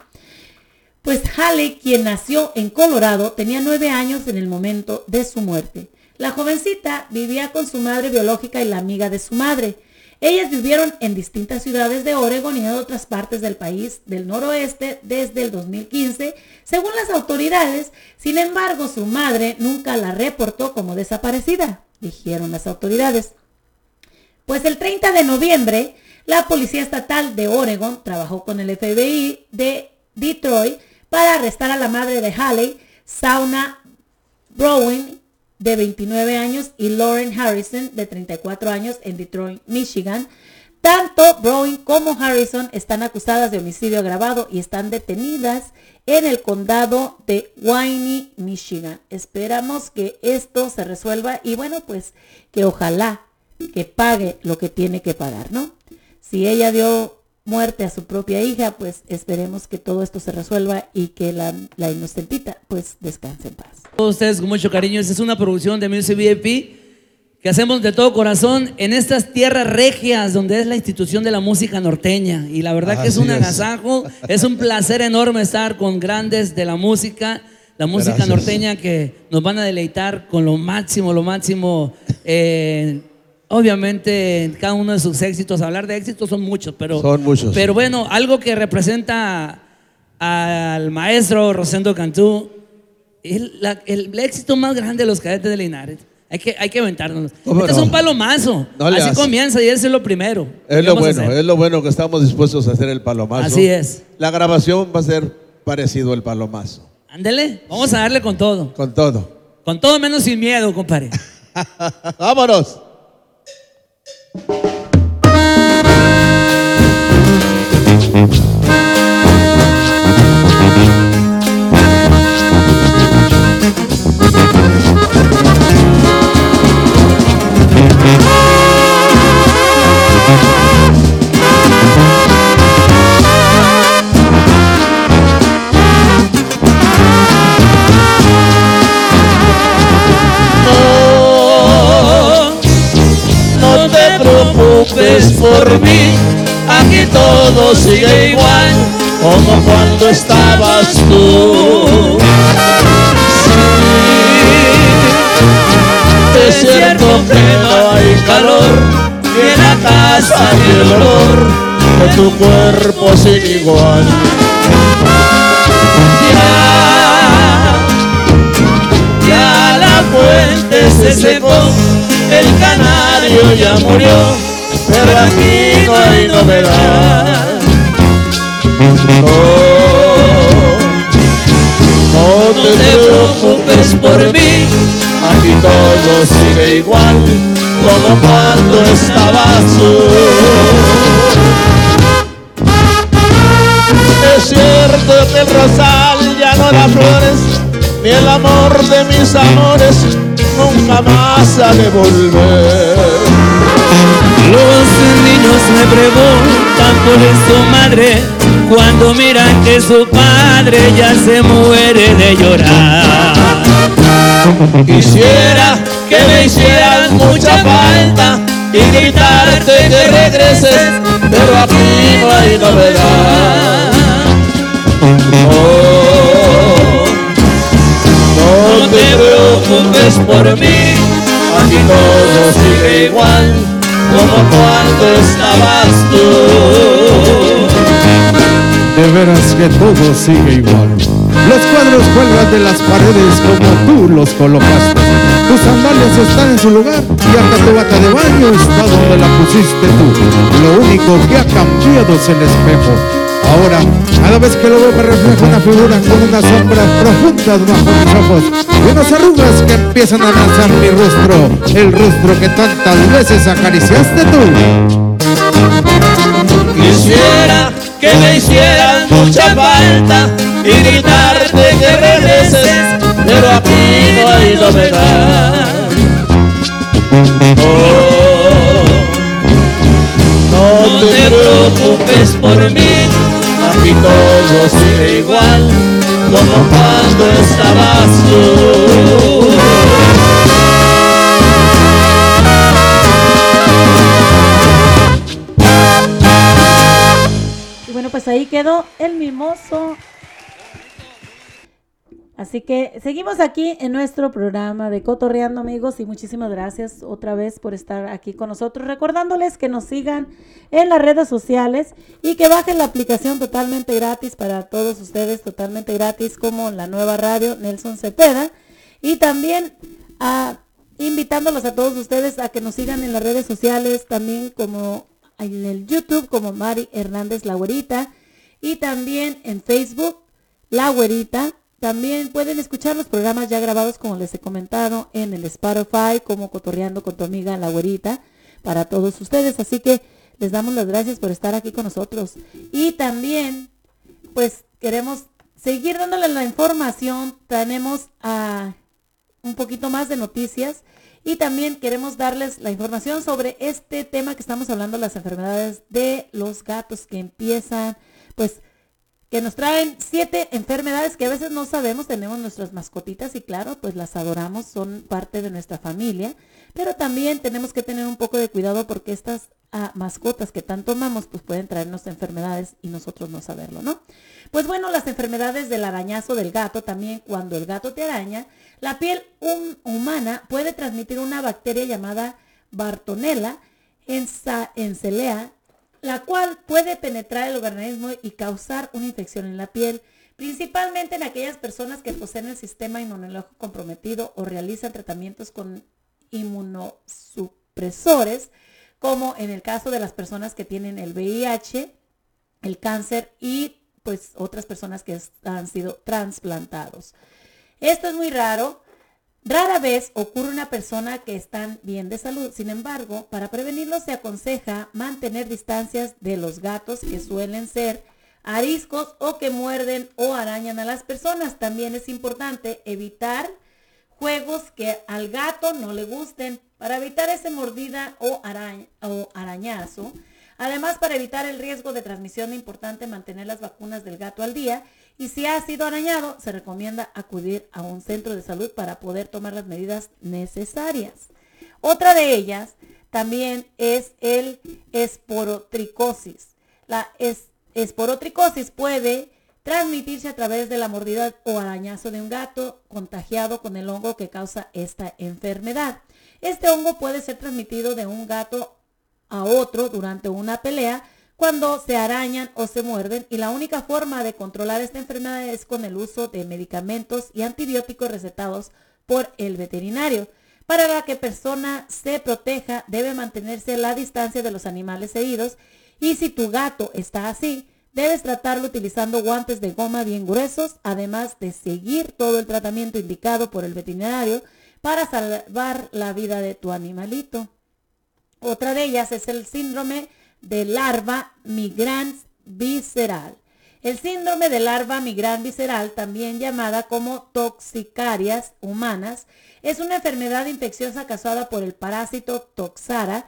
Pues Haley, quien nació en Colorado, tenía nueve años en el momento de su muerte. La jovencita vivía con su madre biológica y la amiga de su madre. Ellas vivieron en distintas ciudades de Oregon y en otras partes del país del noroeste desde el 2015, según las autoridades. Sin embargo, su madre nunca la reportó como desaparecida, dijeron las autoridades. Pues el 30 de noviembre, la Policía Estatal de Oregon trabajó con el FBI de Detroit para arrestar a la madre de Haley, Sauna Browning, de 29 años, y Lauren Harrison, de 34 años, en Detroit, Michigan. Tanto Browning como Harrison están acusadas de homicidio agravado y están detenidas en el condado de Wayne, Michigan. Esperamos que esto se resuelva y bueno, pues que ojalá que pague lo que tiene que pagar, ¿no? Si ella dio muerte a su propia hija, pues esperemos que todo esto se resuelva y que la, la inocentita pues descanse en paz. todos ustedes con mucho cariño. Esta es una producción de Music VIP que hacemos de todo corazón en estas tierras regias donde es la institución de la música norteña. Y la verdad que es un es. agasajo, es un placer enorme estar con grandes de la música, la música Gracias. norteña que nos van a deleitar con lo máximo, lo máximo. eh, obviamente en cada uno de sus éxitos, hablar de éxitos son muchos, pero... Son muchos. Pero bueno, algo que representa al maestro Rosendo Cantú es la- el, éxito más grande de los cadetes de Linares. Hay que, hay que aventárnoslo. ¿Cómo Este no? es un palomazo. No Así hace. comienza y ese es lo primero. Es ¿Qué lo bueno, es lo bueno que estamos dispuestos a hacer el palomazo. Así es. La grabación va a ser parecido al palomazo. Ándele, vamos a darle con todo. Con todo. Con todo menos sin miedo, compadre. Vámonos. No por mí, aquí todo sigue igual como cuando estabas tú. Sí, es cierto que no hay calor, ni en la casa ni el olor de tu cuerpo sin igual. Ya, ya la fuente se secó, el canario ya murió, pero aquí no hay novedad. No, no te preocupes por mí, aquí todo sigue igual como cuando estabas tú. Es cierto que el rosal ya no da flores, ni el amor de mis amores nunca más ha de volver. Los niños me preguntan por su madre cuando miran que su padre ya se muere de llorar. Quisiera que me hicieran mucha falta y gritarte que regreses, pero aquí no hay novedad. Oh, no te preocupes por mí, aquí todo sigue igual como cuando estabas tú. De veras que todo sigue igual. Los cuadros cuelgan de las paredes como tú los colocaste. Tus sandalias están en su lugar y hasta tu bata de baño está donde la pusiste tú. Lo único que ha cambiado es el espejo. Ahora, cada vez que lo veo me refleja una figura con unas sombras profundas bajo mis ojos y unas arrugas que empiezan a lanzar mi rostro, el rostro que tantas veces acariciaste tú. Quisiera que me hicieran mucha falta y gritarte que regreses, pero aquí no hay novedad. Oh, no te preocupes por mí, aquí todo sigue igual como cuando estabas tú. Y bueno, pues ahí quedó el mimoso. Así que seguimos aquí en nuestro programa de Cotorreando, amigos, y muchísimas gracias otra vez por estar aquí con nosotros. Recordándoles que nos sigan en las redes sociales y que bajen la aplicación totalmente gratis para todos ustedes, totalmente gratis, como la nueva radio Nelson Cepeda. Y también a invitándolos a todos ustedes a que nos sigan en las redes sociales, también como en el YouTube, como Mari Hernández La Güerita, y también en Facebook, La Güerita. También pueden escuchar los programas ya grabados, como les he comentado, en el Spotify, como Cotorreando con tu amiga La Güerita, para todos ustedes. Así que les damos las gracias por estar aquí con nosotros. Y también, pues queremos seguir dándole la información. Tenemos a un poquito más de noticias Y también queremos darles la información sobre este tema que estamos hablando, las enfermedades de los gatos que empiezan, pues que nos traen siete enfermedades que a veces no sabemos, tenemos nuestras mascotitas y claro, pues las adoramos, son parte de nuestra familia, pero también tenemos que tener un poco de cuidado porque estas ah, mascotas que tanto amamos pues pueden traernos enfermedades y nosotros no saberlo, ¿no? Pues bueno, las enfermedades del arañazo del gato, también cuando el gato te araña, la piel hum- humana puede transmitir una bacteria llamada Bartonella encelea, la cual puede penetrar el organismo y causar una infección en la piel, principalmente en aquellas personas que poseen el sistema inmunológico comprometido o realizan tratamientos con inmunosupresores, como en el caso de las personas que tienen el VIH, el cáncer y pues otras personas que han sido trasplantados. Esto es muy raro. Rara vez ocurre una persona que están bien de salud. Sin embargo, para prevenirlo se aconseja mantener distancias de los gatos que suelen ser ariscos o que muerden o arañan a las personas. También es importante evitar juegos que al gato no le gusten para evitar ese mordida o, araña, o arañazo. Además, para evitar el riesgo de transmisión es importante mantener las vacunas del gato al día y si ha sido arañado, se recomienda acudir a un centro de salud para poder tomar las medidas necesarias. Otra de ellas también es el esporotricosis. La es- esporotricosis puede transmitirse a través de la mordida o arañazo de un gato contagiado con el hongo que causa esta enfermedad. Este hongo puede ser transmitido de un gato a otro durante una pelea cuando se arañan o se muerden y la única forma de controlar esta enfermedad es con el uso de medicamentos y antibióticos recetados por el veterinario. Para la que persona se proteja debe mantenerse a la distancia de los animales heridos y si tu gato está así, debes tratarlo utilizando guantes de goma bien gruesos, además de seguir todo el tratamiento indicado por el veterinario para salvar la vida de tu animalito. Otra de ellas es el síndrome de larva migrans visceral. El síndrome de larva migrans visceral, también llamada como toxicarias humanas, es una enfermedad infecciosa causada por el parásito Toxara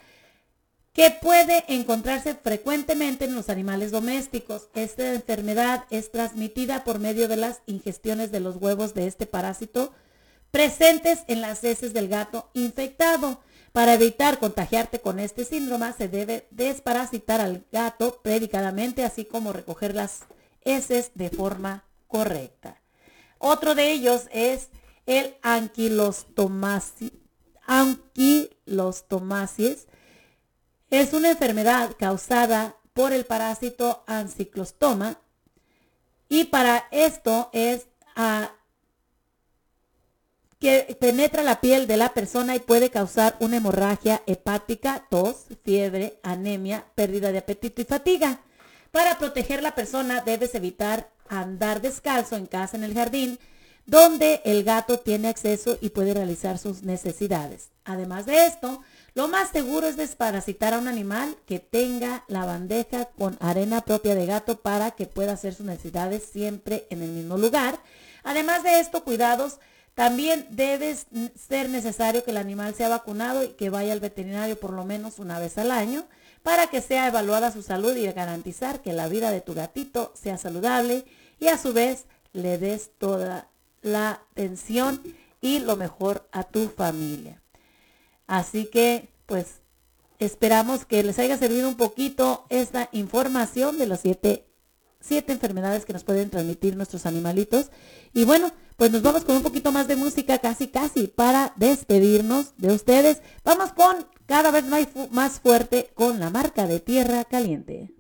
que puede encontrarse frecuentemente en los animales domésticos. Esta enfermedad es transmitida por medio de las ingestiones de los huevos de este parásito presentes en las heces del gato infectado. Para evitar contagiarte con este síndrome se debe desparasitar al gato predicadamente, así como recoger las heces de forma correcta. Otro de ellos es el anquilostomasi- anquilostomasis. Es una enfermedad causada por el parásito anciclostoma y para esto es ah, que penetra la piel de la persona y puede causar una hemorragia hepática, tos, fiebre, anemia, pérdida de apetito y fatiga. Para proteger la persona debes evitar andar descalzo en casa en el jardín donde el gato tiene acceso y puede realizar sus necesidades. Además de esto, lo más seguro es desparasitar a un animal que tenga la bandeja con arena propia de gato para que pueda hacer sus necesidades siempre en el mismo lugar. Además de esto, cuidados, también debe ser necesario que el animal sea vacunado y que vaya al veterinario por lo menos una vez al año para que sea evaluada su salud y garantizar que la vida de tu gatito sea saludable y a su vez le des toda la atención y lo mejor a tu familia. Así que, pues, esperamos que les haya servido un poquito esta información de las siete, siete enfermedades que nos pueden transmitir nuestros animalitos. Y bueno, pues nos vamos con un poquito más de música, casi, casi, para despedirnos de ustedes. Vamos con cada vez más, más fuerte con la marca de Tierra Caliente.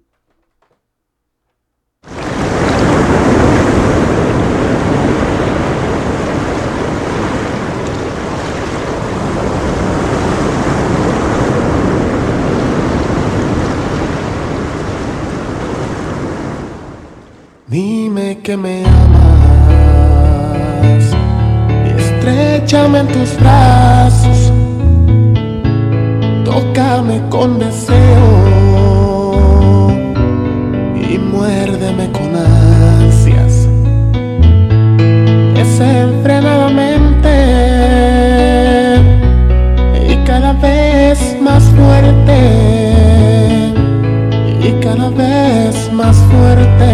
Dime que me amas estrechame en tus brazos, tócame con deseo y muérdeme con ansias. Desenfrenadamente y cada vez más fuerte y cada vez más fuerte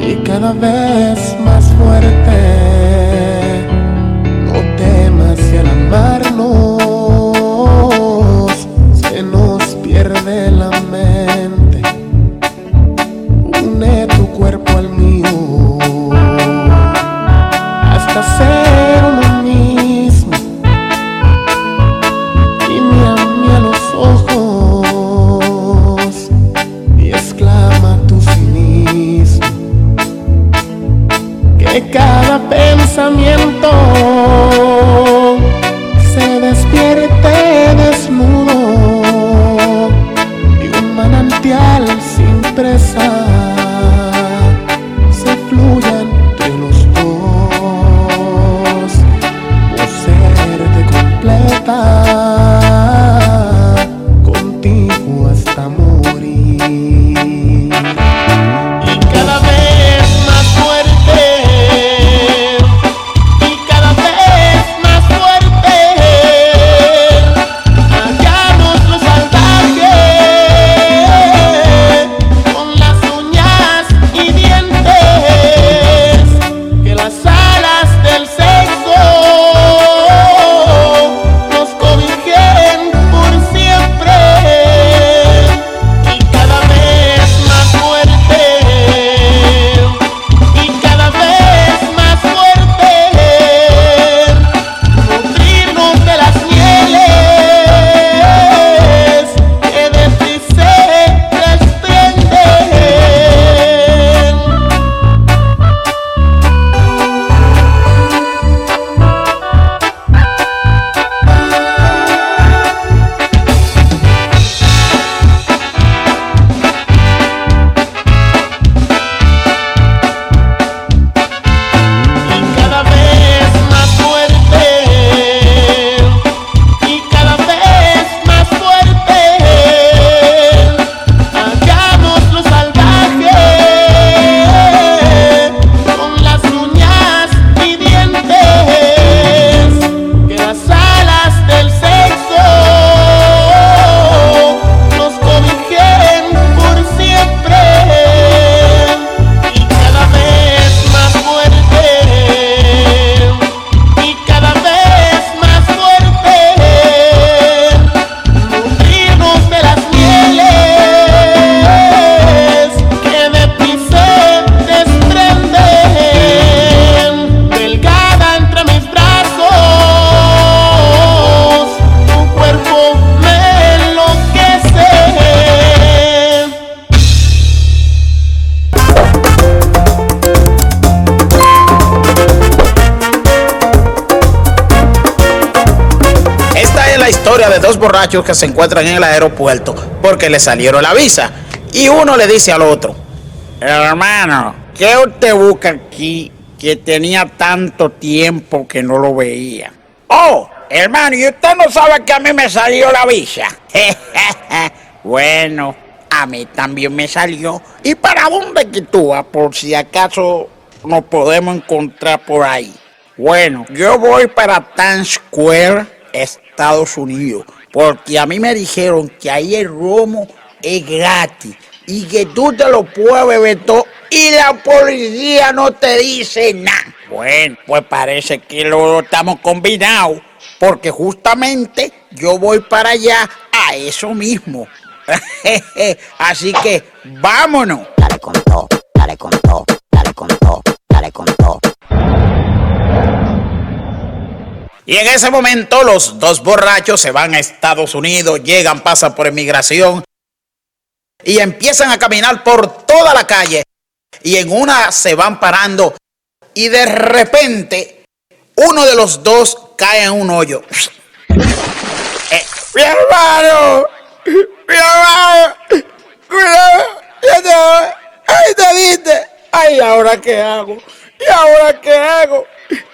y cada vez más fuerte. Borrachos que se encuentran en el aeropuerto porque le salieron la visa. Y uno le dice al otro, hermano, ¿qué usted busca aquí que tenía tanto tiempo que no lo veía? Oh, hermano, ¿y usted no sabe que a mí me salió la visa? bueno, a mí también me salió. ¿Y para dónde que? Por si acaso nos podemos encontrar por ahí. Bueno, yo voy para Times Square, Estados Unidos, porque a mí me dijeron que ahí el romo es gratis y que tú te lo puedes beber todo y la policía no te dice nada. Bueno, pues parece que lo estamos combinados, porque justamente yo voy para allá a eso mismo. Así que vámonos. Dale con todo, dale con todo, dale con todo, dale con todo. Y en ese momento los dos borrachos se van a Estados Unidos, llegan, pasan por inmigración y empiezan a caminar por toda la calle. Y en una se van parando y de repente uno de los dos cae en un hoyo. Eh, mi hermano, mi hermano, te voy. ay, te viste, ay, ¿ahora qué hago? ¿Y ahora qué hago?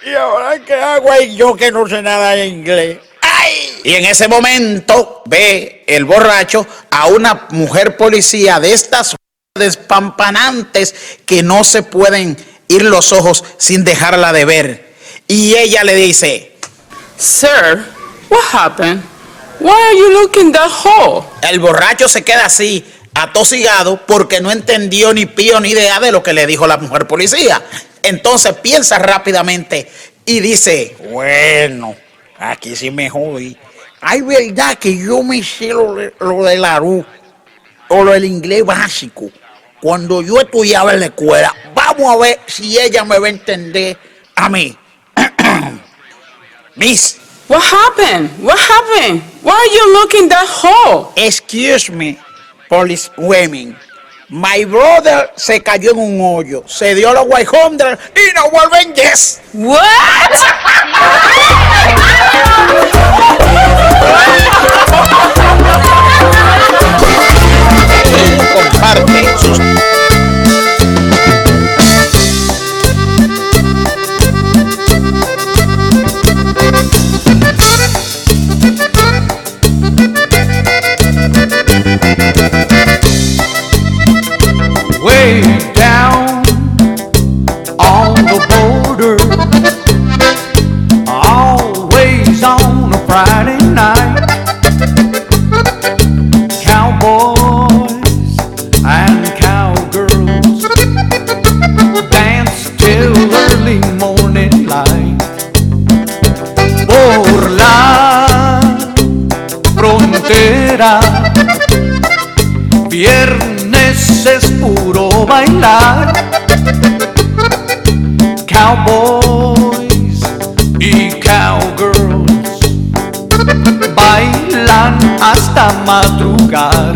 ¿Y ahora qué hago? Yo que no sé nada de inglés. ¡Ay! Y en ese momento ve el borracho a una mujer policía de estas despampanantes que no se pueden ir los ojos sin dejarla de ver. Y ella le dice, Sir, what happened? Why are you looking that hole? El borracho se queda así, atosigado porque no entendió ni pío ni idea de lo que le dijo la mujer policía. Entonces piensa rápidamente y dice, bueno, aquí sí me jodí. Hay verdad que yo me sé lo, de- lo la RU o lo del inglés básico. Cuando yo estudiaba en la escuela, vamos a ver si ella me va a entender a mí. Miss. What happened? What happened? Why are you looking that hole? Excuse me, police women. My brother se cayó en un hoyo, se dio la 100 y no vuelven yes. Comparte sus Friday night. Cowboys and cowgirls dance till early morning light. Por la frontera. Viernes es puro bailar. Cowboys hasta madrugar.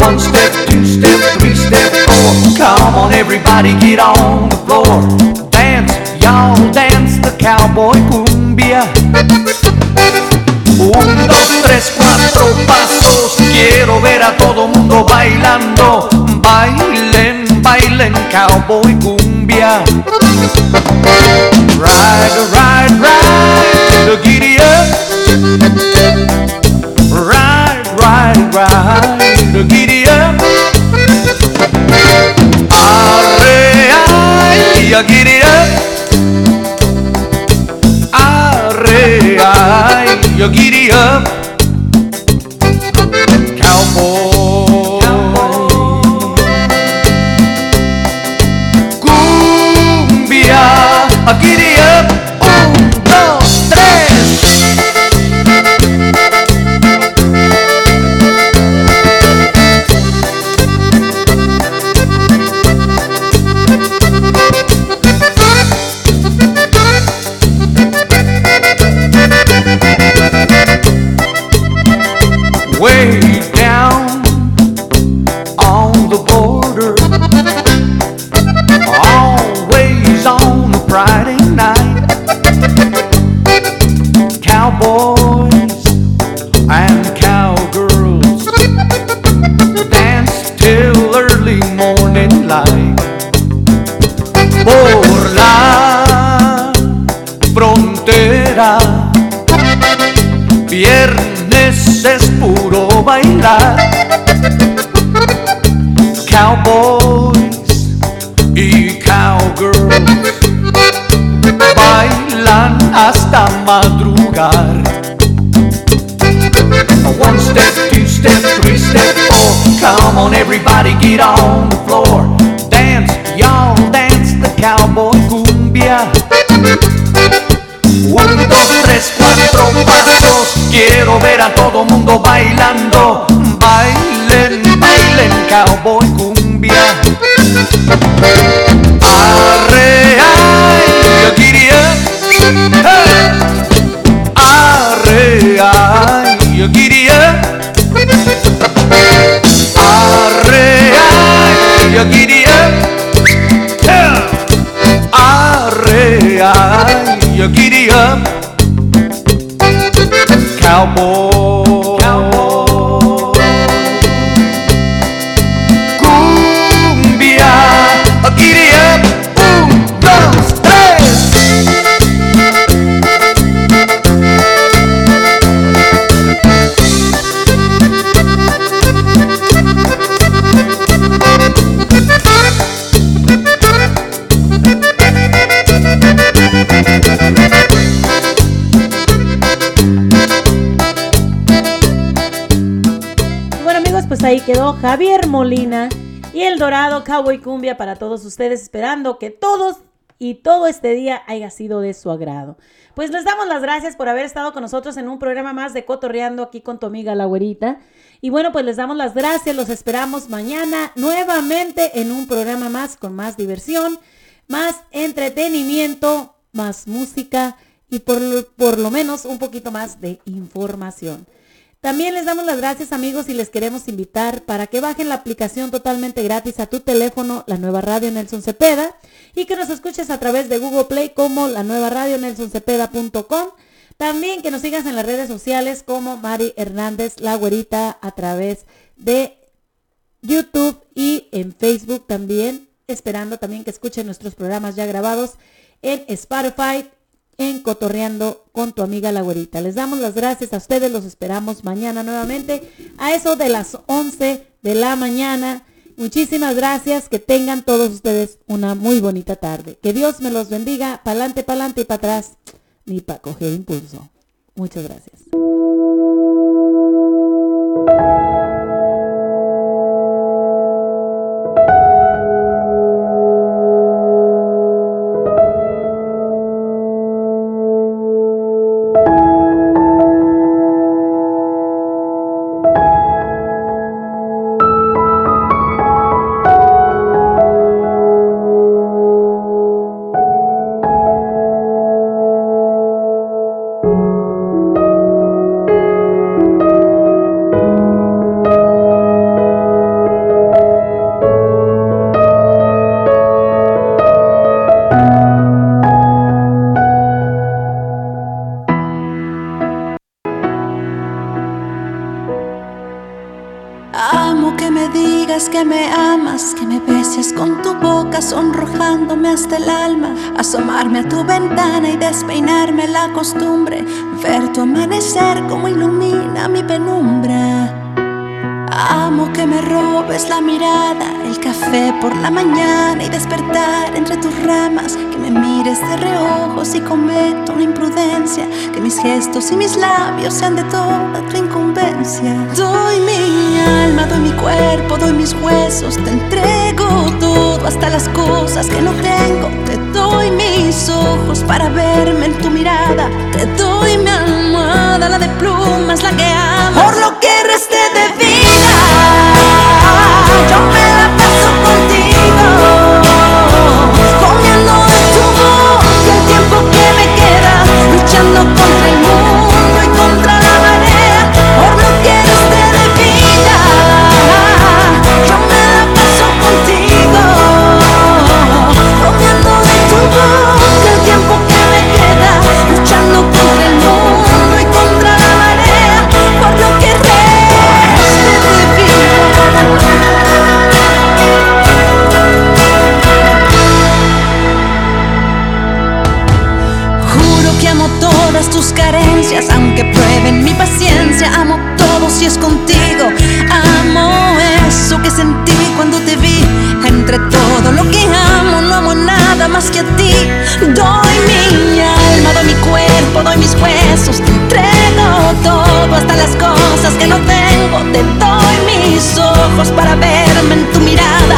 One step, two step, three step, four. Come on, everybody, get on the floor. Dance, y'all dance the cowboy cumbia. Un, dos, tres, cuatro pasos. Quiero ver a todo mundo bailando. Bailen, bailen, cowboy cumbia. Ay, a giddy up. Arre, giddy up. Everybody, get on the floor. Dance, y'all dance the cowboy cumbia. Un, dos, tres, cuatro pasos. Quiero ver a todo mundo bailando. Bailen, bailen, cowboy Javier Molina y El Dorado Cowboy Cumbia para todos ustedes, esperando que todos y todo este día haya sido de su agrado. Pues les damos las gracias por haber estado con nosotros en un programa más de Cotorreando aquí con tu amiga la güerita. Y bueno, pues les damos las gracias, los esperamos mañana nuevamente en un programa más con más diversión, más entretenimiento, más música y por, por lo menos un poquito más de información. También les damos las gracias amigos y les queremos invitar para que bajen la aplicación totalmente gratis a tu teléfono, la nueva radio Nelson Cepeda, y que nos escuches a través de Google Play como la nueva radio nelsoncepeda.com. También que nos sigas en las redes sociales como Mari Hernández La Güerita a través de YouTube y en Facebook también, esperando también que escuchen nuestros programas ya grabados en Spotify, en Cotorreando con tu amiga la güerita. Les damos las gracias a ustedes, los esperamos mañana nuevamente a eso de las 11 de la mañana. Muchísimas gracias, que tengan todos ustedes una muy bonita tarde. Que Dios me los bendiga, pa'lante, pa'lante y para atrás, ni para coger impulso. Muchas gracias. Costumbre, ver tu amanecer como ilumina mi penumbra. Amo que me robes la mirada, el café por la mañana y despertar entre tus ramas, que me mires de reojos y cometo una imprudencia, que mis gestos y mis labios sean de toda tu incumbencia. Doy mi alma, doy mi cuerpo, doy mis huesos, te entrego todo, hasta las cosas que no tengo. Te doy mis ojos para verme en tu mirada, te doy mi almohada, la de plumas, la que amas. Por lo que reste de vida. Yo me la paso contigo, comiendo de tu boca el tiempo que me queda, luchando contra tus carencias, aunque prueben mi paciencia. Amo todo si es contigo. Amo eso que sentí cuando te vi. Entre todo lo que amo, no amo nada más que a ti. Doy mi alma, doy mi cuerpo, doy mis huesos. Te entrego todo, hasta las cosas que no tengo. Te doy mis ojos para verme en tu mirada.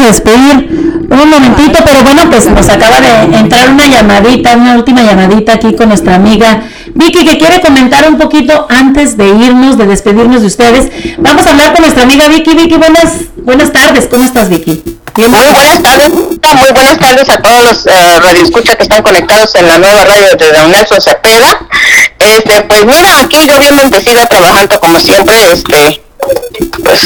A despedir un momentito, pero bueno, pues nos acaba de entrar una llamadita, una última llamadita aquí con nuestra amiga Vicky que quiere comentar un poquito antes de irnos, de despedirnos de ustedes. Vamos a hablar con nuestra amiga Vicky. Vicky, buenas, buenas tardes, ¿cómo estás Vicky? Muy buenas tardes, muy buenas tardes a todos los eh, radioescuchas que están conectados en la nueva radio de Don Nelson Cepeda. Este, pues mira, aquí yo bien bendecida trabajando como siempre, este, pues,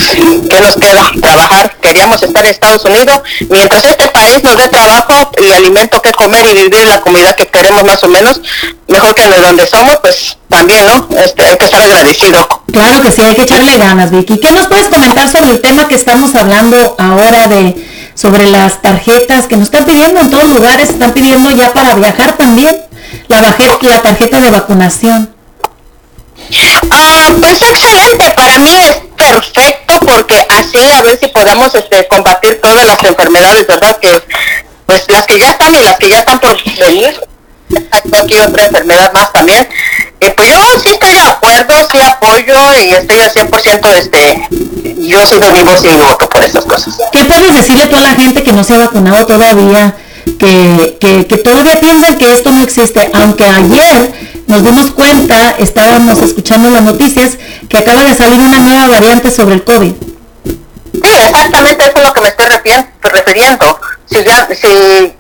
¿qué nos queda? Trabajar. Queríamos estar en Estados Unidos. Mientras este país nos dé trabajo y alimento que comer y vivir en la comunidad que queremos más o menos, mejor que de donde somos, pues también, ¿no? Este, hay que estar agradecido. Claro que sí, hay que echarle ganas, Vicky. ¿Qué nos puedes comentar sobre el tema que estamos hablando ahora de sobre las tarjetas que nos están pidiendo en todos lugares, están pidiendo ya para viajar también la, la tarjeta de vacunación? Ah, pues excelente, para mí es perfecto porque así a ver si podemos este, combatir todas las enfermedades, ¿verdad? Que pues las que ya están y las que ya están por venir. Hay aquí otra enfermedad más también. Y pues yo sí estoy de acuerdo, sí apoyo y estoy al 100% este, yo sigo vivo, sí voto por esas cosas. ¿Qué puedes decirle a toda la gente que no se ha vacunado todavía? Que, que, que todavía piensan que esto no existe, aunque ayer nos dimos cuenta, estábamos escuchando las noticias, que acaba de salir una nueva variante sobre el COVID. Sí, exactamente eso es lo que me estoy refiriendo. Si ya, si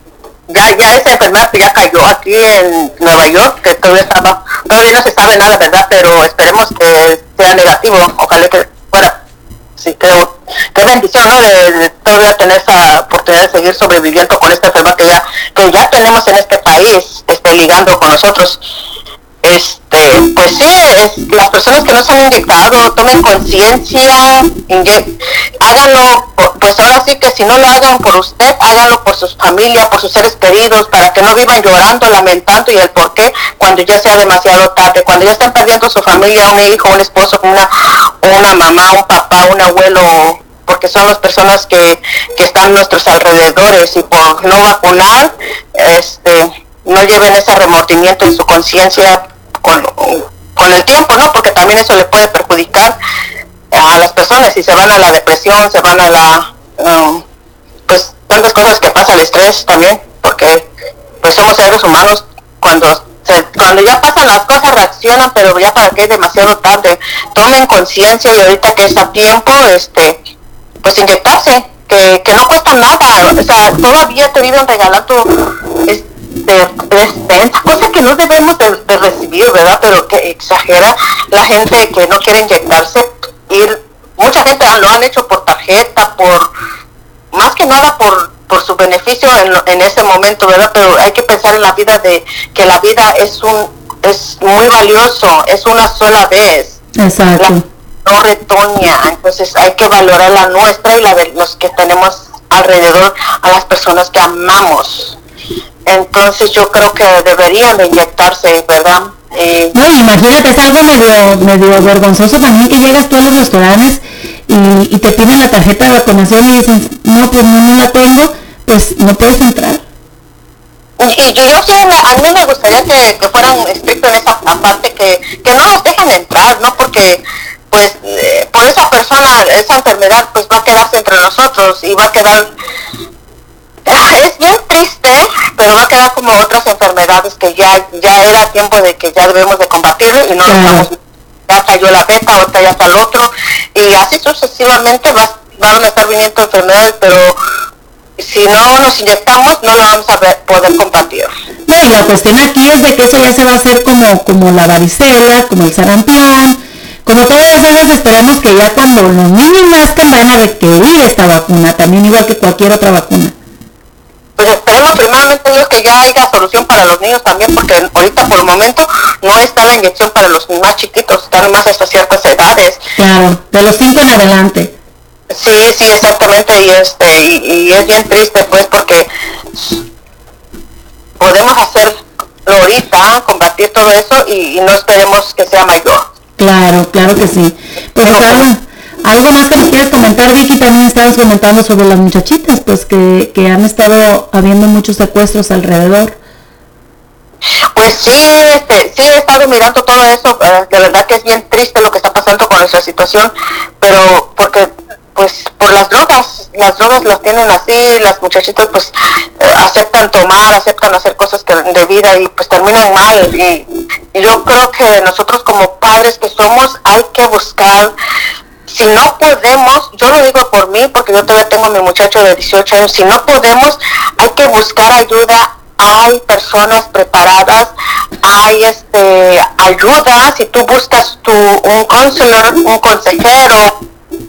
ya, ya esa enfermedad ya cayó aquí en Nueva York, que todavía estaba, todavía no se sabe nada, ¿verdad? Pero esperemos que sea negativo, ojalá que. Sí, creo, qué bendición, ¿no? De, todavía tener esa oportunidad de seguir sobreviviendo con esta enfermedad que ya, que ya tenemos en este país, este, ligando con nosotros este, pues sí, es, las personas que no se han inyectado, tomen conciencia, háganlo, pues ahora sí que si no lo hagan por usted, háganlo por sus familias, por sus seres queridos, para que no vivan llorando, lamentando y el por qué cuando ya sea demasiado tarde, cuando ya están perdiendo su familia, un hijo, un esposo, una, una mamá, un papá, un abuelo, porque son las personas que, que están a nuestros alrededores y por no vacunar, este, no lleven ese remordimiento en su conciencia con, con el tiempo, ¿no? Porque también eso le puede perjudicar a las personas si se van a la depresión, se van a la, um, pues tantas cosas que pasa el estrés también, porque pues somos seres humanos cuando cuando ya pasan las cosas reaccionan, pero ya para que es demasiado tarde. Tomen conciencia y ahorita que es a tiempo, este, pues inyectarse, que, que no cuesta nada. O sea, todavía te viven regalando de, de, cosa que no debemos de, recibir, ¿verdad? Pero que exagera la gente que no quiere inyectarse. Ir, mucha gente lo han hecho por tarjeta, por más que nada por, por su beneficio en, en ese momento, ¿verdad? Pero hay que pensar en la vida de que la vida es un es muy valioso, es una sola vez. Exacto. no retoña, entonces hay que valorar la nuestra y la de los que tenemos alrededor, a las personas que amamos. Entonces yo creo que deberían de inyectarse, ¿verdad? Eh, no, imagínate, es algo medio, medio vergonzoso también que llegas tú a los restaurantes y, y te piden la tarjeta de vacunación y dicen, no, pues no, no la tengo, pues no puedes entrar. Y, yo sí, a mí me gustaría que, que fueran estrictos en esa parte, que, que no nos dejen entrar, ¿no? Porque pues eh, por esa persona, esa enfermedad pues va a quedarse entre nosotros y va a quedar es bien triste, pero va a quedar como otras enfermedades que ya ya era tiempo de que ya debemos de combatir y no estamos ya cayó la beta, otra ya está el otro. Y así sucesivamente va, van a estar viniendo enfermedades, pero si no nos inyectamos no lo vamos a poder combatir. No, y la cuestión aquí es de que eso ya se va a hacer como, como la varicela, como el sarampión, como todas esas esperamos que ya cuando los niños nazcan van a requerir esta vacuna, también igual que cualquier otra vacuna primeramente Dios que ya haya solución para los niños también, porque ahorita por el momento no está la inyección para los más chiquitos, están más hasta ciertas edades. Claro, de los 5 en adelante. Sí, sí, exactamente, y este, y, es bien triste pues porque podemos hacerlo ahorita, combatir todo eso y, no esperemos que sea mayor. Claro, claro que sí. Pues ojalá algo más que nos quieras comentar, Vicky, también estabas comentando sobre las muchachitas, pues que, que han estado habiendo muchos secuestros alrededor. Pues sí, este, sí he estado mirando todo eso, eh, de verdad que es bien triste lo que está pasando con nuestra situación, pero porque pues por las drogas las drogas las tienen así, las muchachitas pues eh, aceptan tomar, aceptan hacer cosas que de vida y pues terminan mal. Y yo creo que nosotros como padres que somos hay que buscar si no podemos, yo lo digo por mí, porque yo todavía tengo a mi muchacho de 18 años, si no podemos, hay que buscar ayuda. Hay personas preparadas, hay este ayuda. Si tú buscas tu, un counselor, un consejero,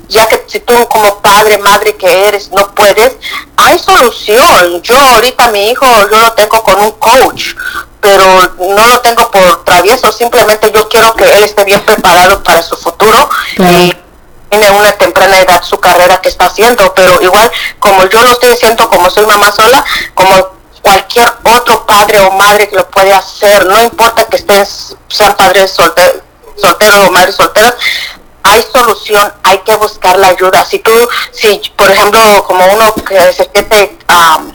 ya que si tú como padre, madre que eres, no puedes, hay solución. Yo ahorita mi hijo, yo lo tengo con un coach, pero no lo tengo por travieso, simplemente yo quiero que él esté bien preparado para su futuro y tiene una temprana edad su carrera que está haciendo, pero igual como yo lo estoy haciendo como soy mamá sola, como cualquier otro padre o madre que lo puede hacer, no importa que estén, sean padres solteros, solteros o madres solteras, hay solución, hay que buscar la ayuda. Si tú, si por ejemplo, como uno que se siente am,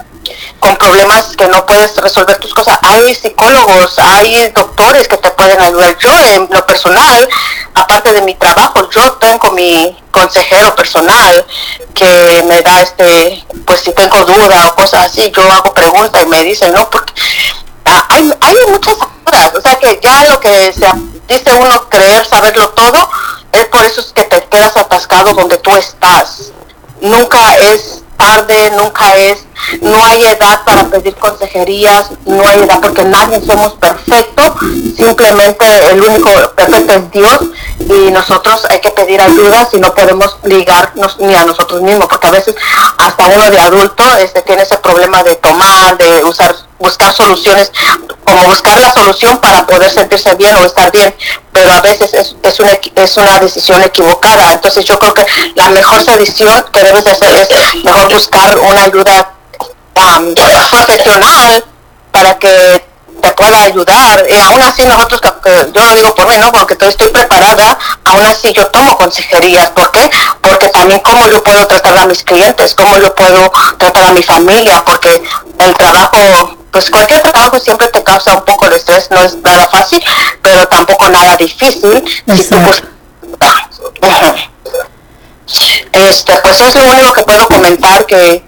con problemas que no puedes resolver tus cosas, hay psicólogos, hay doctores que te pueden ayudar. Yo, en lo personal, aparte de mi trabajo, yo tengo mi consejero personal que me da este, pues si tengo duda o cosas así, yo hago preguntas y me dicen, no, porque ah, hay, hay muchas ayudas, o sea que ya lo que se dice uno creer saberlo todo, es por eso es que te quedas atascado donde tú estás. Nunca es tarde, nunca es, no hay edad para pedir consejerías, no hay edad porque nadie somos perfectos, simplemente el único perfecto es Dios y nosotros hay que pedir ayuda si no podemos ligarnos ni a nosotros mismos, porque a veces hasta uno de adulto este, tiene ese problema de tomar, de usar, buscar soluciones, como buscar la solución para poder sentirse bien o estar bien, pero a veces es, es, una, es una decisión equivocada. Entonces yo creo que la mejor decisión que debes de hacer es mejor buscar una ayuda um, profesional para que te pueda ayudar. Y aún así nosotros, yo lo digo por mí, ¿no? Porque estoy preparada, aún así yo tomo consejerías. ¿Por qué? Porque también cómo yo puedo tratar a mis clientes, cómo yo puedo tratar a mi familia, porque el trabajo, pues cualquier trabajo siempre te causa un poco de estrés, no es nada fácil, pero tampoco nada difícil. Si tú Ujú. Este, pues es lo único que puedo comentar que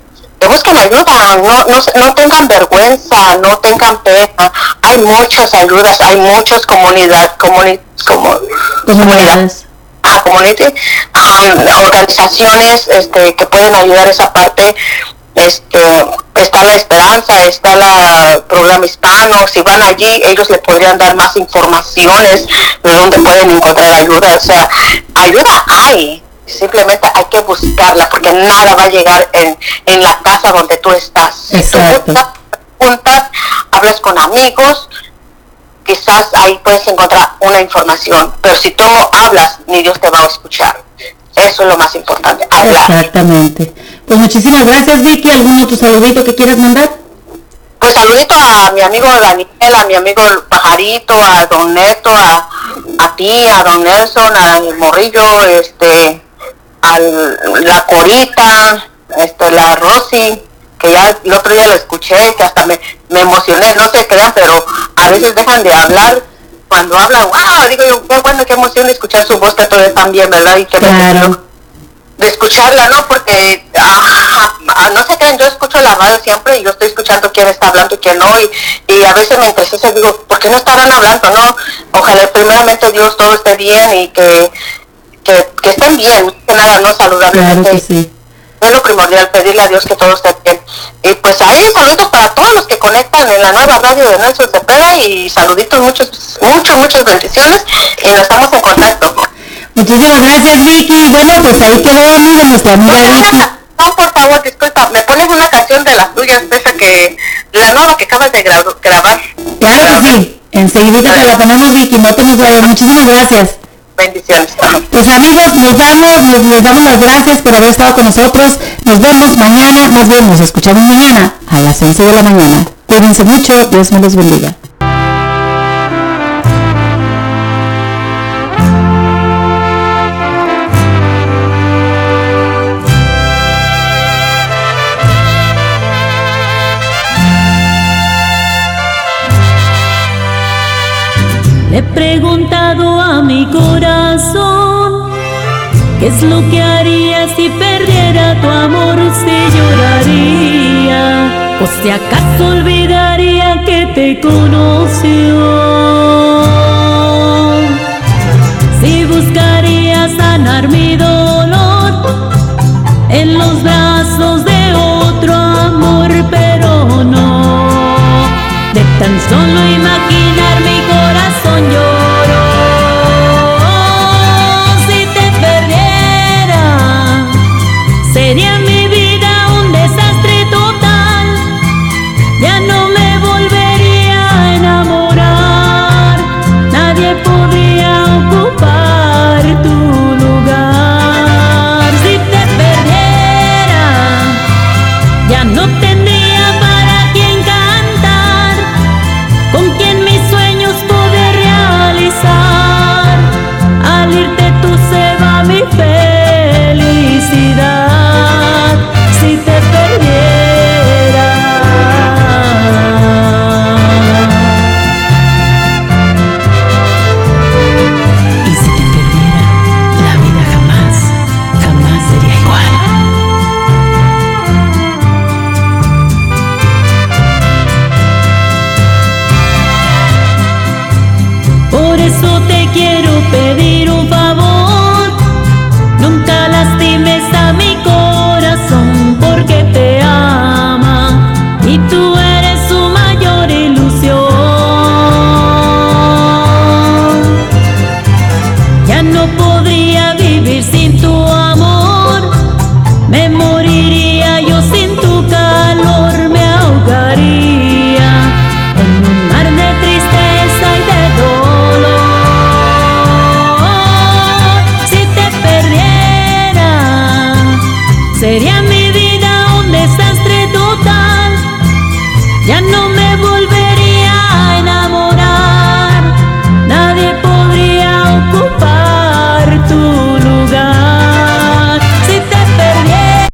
busquen ayuda, no, no, no tengan vergüenza, no tengan pena. Hay muchas ayudas, hay muchas comunidad, comuni, como, Comunidades. ah, community, um, organizaciones este, que pueden ayudar esa parte. Este, está la esperanza, está la programa hispano, si van allí ellos le podrían dar más informaciones de dónde pueden encontrar ayuda, o sea, ayuda hay, simplemente hay que buscarla porque nada va a llegar en, en la casa donde tú estás. Si tú buscas, preguntas, hablas con amigos, quizás ahí puedes encontrar una información, pero si tú no hablas, ni Dios te va a escuchar. Eso es lo más importante, hablar. Exactamente. Pues muchísimas gracias, Vicky. ¿Algún otro saludito que quieras mandar? Pues saludito a mi amigo Daniel, a mi amigo el Pajarito, a Don Neto, a, a ti, a Don Nelson, al Morrillo, este, a la Corita, este, la Rosy, que ya el otro día lo escuché, que hasta me, me emocioné, no se crean, pero a veces dejan de hablar. Cuando hablan, wow, digo yo, qué bueno, qué emoción escuchar su voz que todavía están bien, ¿verdad? Y qué Claro. de escucharla, ¿no? Porque, ah, ah, no sé qué, yo escucho la radio siempre y yo estoy escuchando quién está hablando y quién no, y, y a veces me entristece, digo, ¿por qué no estarán hablando, no? Ojalá primeramente Dios todo esté bien y que, que, que estén bien, que nada, no saludablemente. Claro que sí. Es lo primordial, pedirle a Dios que todo esté bien. Y pues ahí saluditos para todos los que conectan en la nueva radio de Nelson Cepeda y saluditos, muchos, muchas, muchas bendiciones y nos estamos en contacto. Muchísimas gracias, Vicky. Bueno, pues ahí quedó, amigo, nuestra amiga Vicky. No, por favor, disculpa, me pones una canción de las tuyas, esa que, la nueva que acabas de gra- grabar. Claro que sí. Enseguidita te la ponemos, Vicky. No te nos vayas. Muchísimas gracias. Bendiciones. Pues amigos, nos les damos las gracias por haber estado con nosotros. Nos vemos mañana, nos vemos, escuchamos mañana a las 11 de la mañana. Cuídense mucho, Dios me los bendiga. Le he preguntado a mi corazón ¿Qué es lo que haría si perdiera tu amor? Si lloraría o si acaso olvidaría que te conoció. Si buscaría sanar mi dolor en los brazos de otro amor, pero no. De tan solo